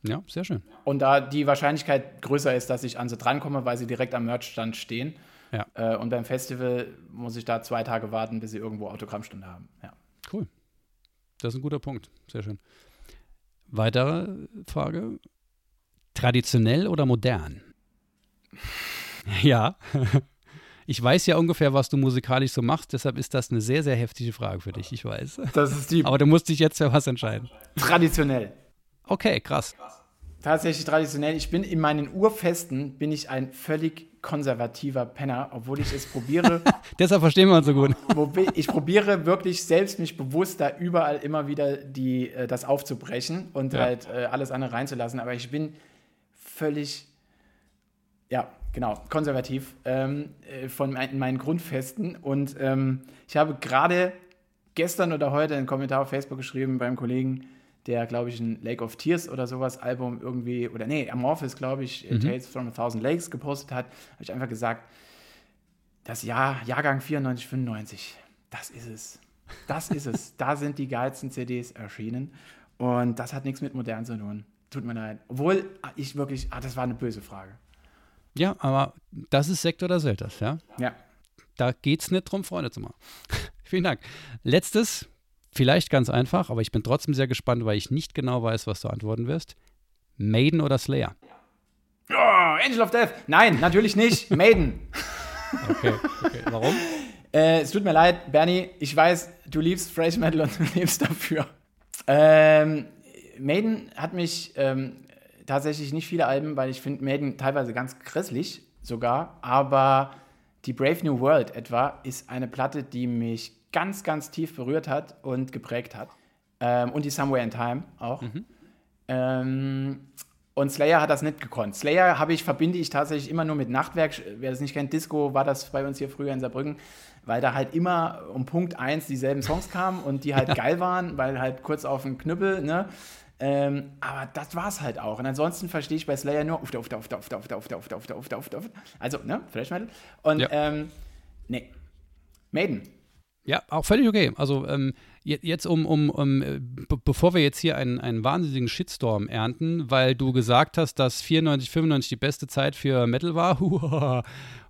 Ja, sehr schön.
Und da die Wahrscheinlichkeit größer ist, dass ich an sie drankomme, weil sie direkt am Merchstand stehen. Ja. Äh, und beim Festival muss ich da zwei Tage warten, bis sie irgendwo Autogrammstunde haben. Ja.
Cool. Das ist ein guter Punkt. Sehr schön. Weitere Frage. Traditionell oder modern? Ja. Ich weiß ja ungefähr, was du musikalisch so machst, deshalb ist das eine sehr, sehr heftige Frage für dich, ich weiß.
Das ist die.
Aber du musst dich jetzt für was entscheiden.
Traditionell.
Okay, krass.
Tatsächlich traditionell. Ich bin in meinen Urfesten bin ich ein völlig konservativer Penner, obwohl ich es probiere.
Deshalb verstehen wir uns so gut.
ich probiere wirklich selbst mich bewusst da überall immer wieder die, äh, das aufzubrechen und ja. halt äh, alles andere reinzulassen. Aber ich bin völlig Ja, genau, konservativ ähm, äh, von mein, meinen Grundfesten. Und ähm, ich habe gerade gestern oder heute einen Kommentar auf Facebook geschrieben beim Kollegen, der, glaube ich, ein Lake of Tears oder sowas Album irgendwie, oder nee, Amorphis, glaube ich, mhm. Tales from a Thousand Lakes gepostet hat, habe ich einfach gesagt, das Jahr, Jahrgang 94, 95, das ist es. Das ist es. da sind die geilsten CDs erschienen. Und das hat nichts mit modern zu tun. Tut mir leid. Obwohl ich wirklich, ah, das war eine böse Frage.
Ja, aber das ist Sekt oder Selters, ja?
Ja.
Da geht es nicht drum, Freunde zu machen. Vielen Dank. Letztes, vielleicht ganz einfach, aber ich bin trotzdem sehr gespannt, weil ich nicht genau weiß, was du antworten wirst. Maiden oder Slayer?
Oh, Angel of Death. Nein, natürlich nicht. Maiden.
Okay, okay. Warum?
Äh, es tut mir leid, Bernie. Ich weiß, du liebst Fresh Metal und du lebst dafür. Ähm, Maiden hat mich ähm, tatsächlich nicht viele Alben, weil ich finde Maiden teilweise ganz grässlich sogar, aber die Brave New World etwa ist eine Platte, die mich ganz, ganz tief berührt hat und geprägt hat. Ähm, und die Somewhere in Time auch. Mhm. Ähm, und Slayer hat das nicht gekonnt. Slayer habe ich, verbinde ich tatsächlich immer nur mit Nachtwerk. Wer das nicht kennt, Disco war das bei uns hier früher in Saarbrücken, weil da halt immer um Punkt 1 dieselben Songs kamen und die halt ja. geil waren, weil halt kurz auf den Knüppel, ne? Ähm, aber das war es halt auch. Und ansonsten verstehe ich bei Slayer nur auf der, auf der, auf der, auf der, auf der, auf der, auf der, auf der, auf der, auf der, also, ne, Flash Metal. Und, ja. ähm, nee. Maiden.
Ja, auch völlig okay. Also, ähm, jetzt um, um, um bevor wir jetzt hier einen, einen wahnsinnigen Shitstorm ernten, weil du gesagt hast, dass 94, 95 die beste Zeit für Metal war.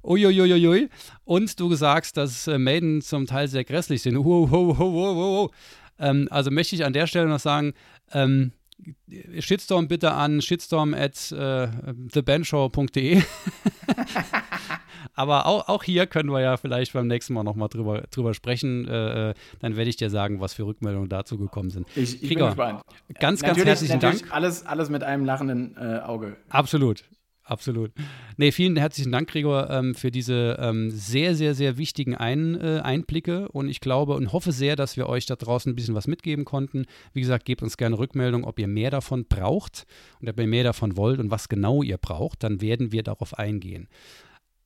Uiuiuiui. Und du sagst, dass Maiden zum Teil sehr grässlich sind. Ähm, also möchte ich an der Stelle noch sagen, ähm, Shitstorm bitte an shitstorm at äh, thebandshow.de. Aber auch, auch hier können wir ja vielleicht beim nächsten Mal nochmal drüber, drüber sprechen. Äh, äh, dann werde ich dir sagen, was für Rückmeldungen dazu gekommen sind.
Ich, ich bin gespannt.
Ganz, ganz natürlich, herzlichen natürlich Dank.
Alles, alles mit einem lachenden äh, Auge.
Absolut. Absolut. Nee, vielen herzlichen Dank, Gregor, ähm, für diese ähm, sehr, sehr, sehr wichtigen Ein, äh, Einblicke. Und ich glaube und hoffe sehr, dass wir euch da draußen ein bisschen was mitgeben konnten. Wie gesagt, gebt uns gerne Rückmeldung, ob ihr mehr davon braucht und ob ihr mehr davon wollt und was genau ihr braucht. Dann werden wir darauf eingehen.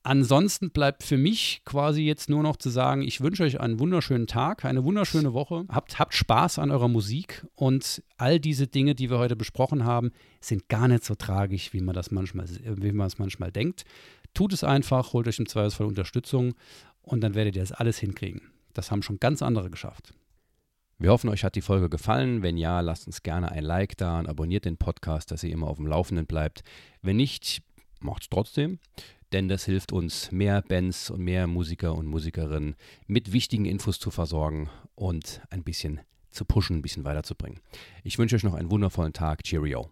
Ansonsten bleibt für mich quasi jetzt nur noch zu sagen, ich wünsche euch einen wunderschönen Tag, eine wunderschöne Woche. Habt, habt Spaß an eurer Musik und all diese Dinge, die wir heute besprochen haben, sind gar nicht so tragisch, wie man das manchmal, wie man es manchmal denkt. Tut es einfach, holt euch im Zweifelsfall Unterstützung und dann werdet ihr das alles hinkriegen. Das haben schon ganz andere geschafft. Wir hoffen, euch hat die Folge gefallen. Wenn ja, lasst uns gerne ein Like da und abonniert den Podcast, dass ihr immer auf dem Laufenden bleibt. Wenn nicht, macht es trotzdem denn das hilft uns, mehr Bands und mehr Musiker und Musikerinnen mit wichtigen Infos zu versorgen und ein bisschen zu pushen, ein bisschen weiterzubringen. Ich wünsche euch noch einen wundervollen Tag. Cheerio.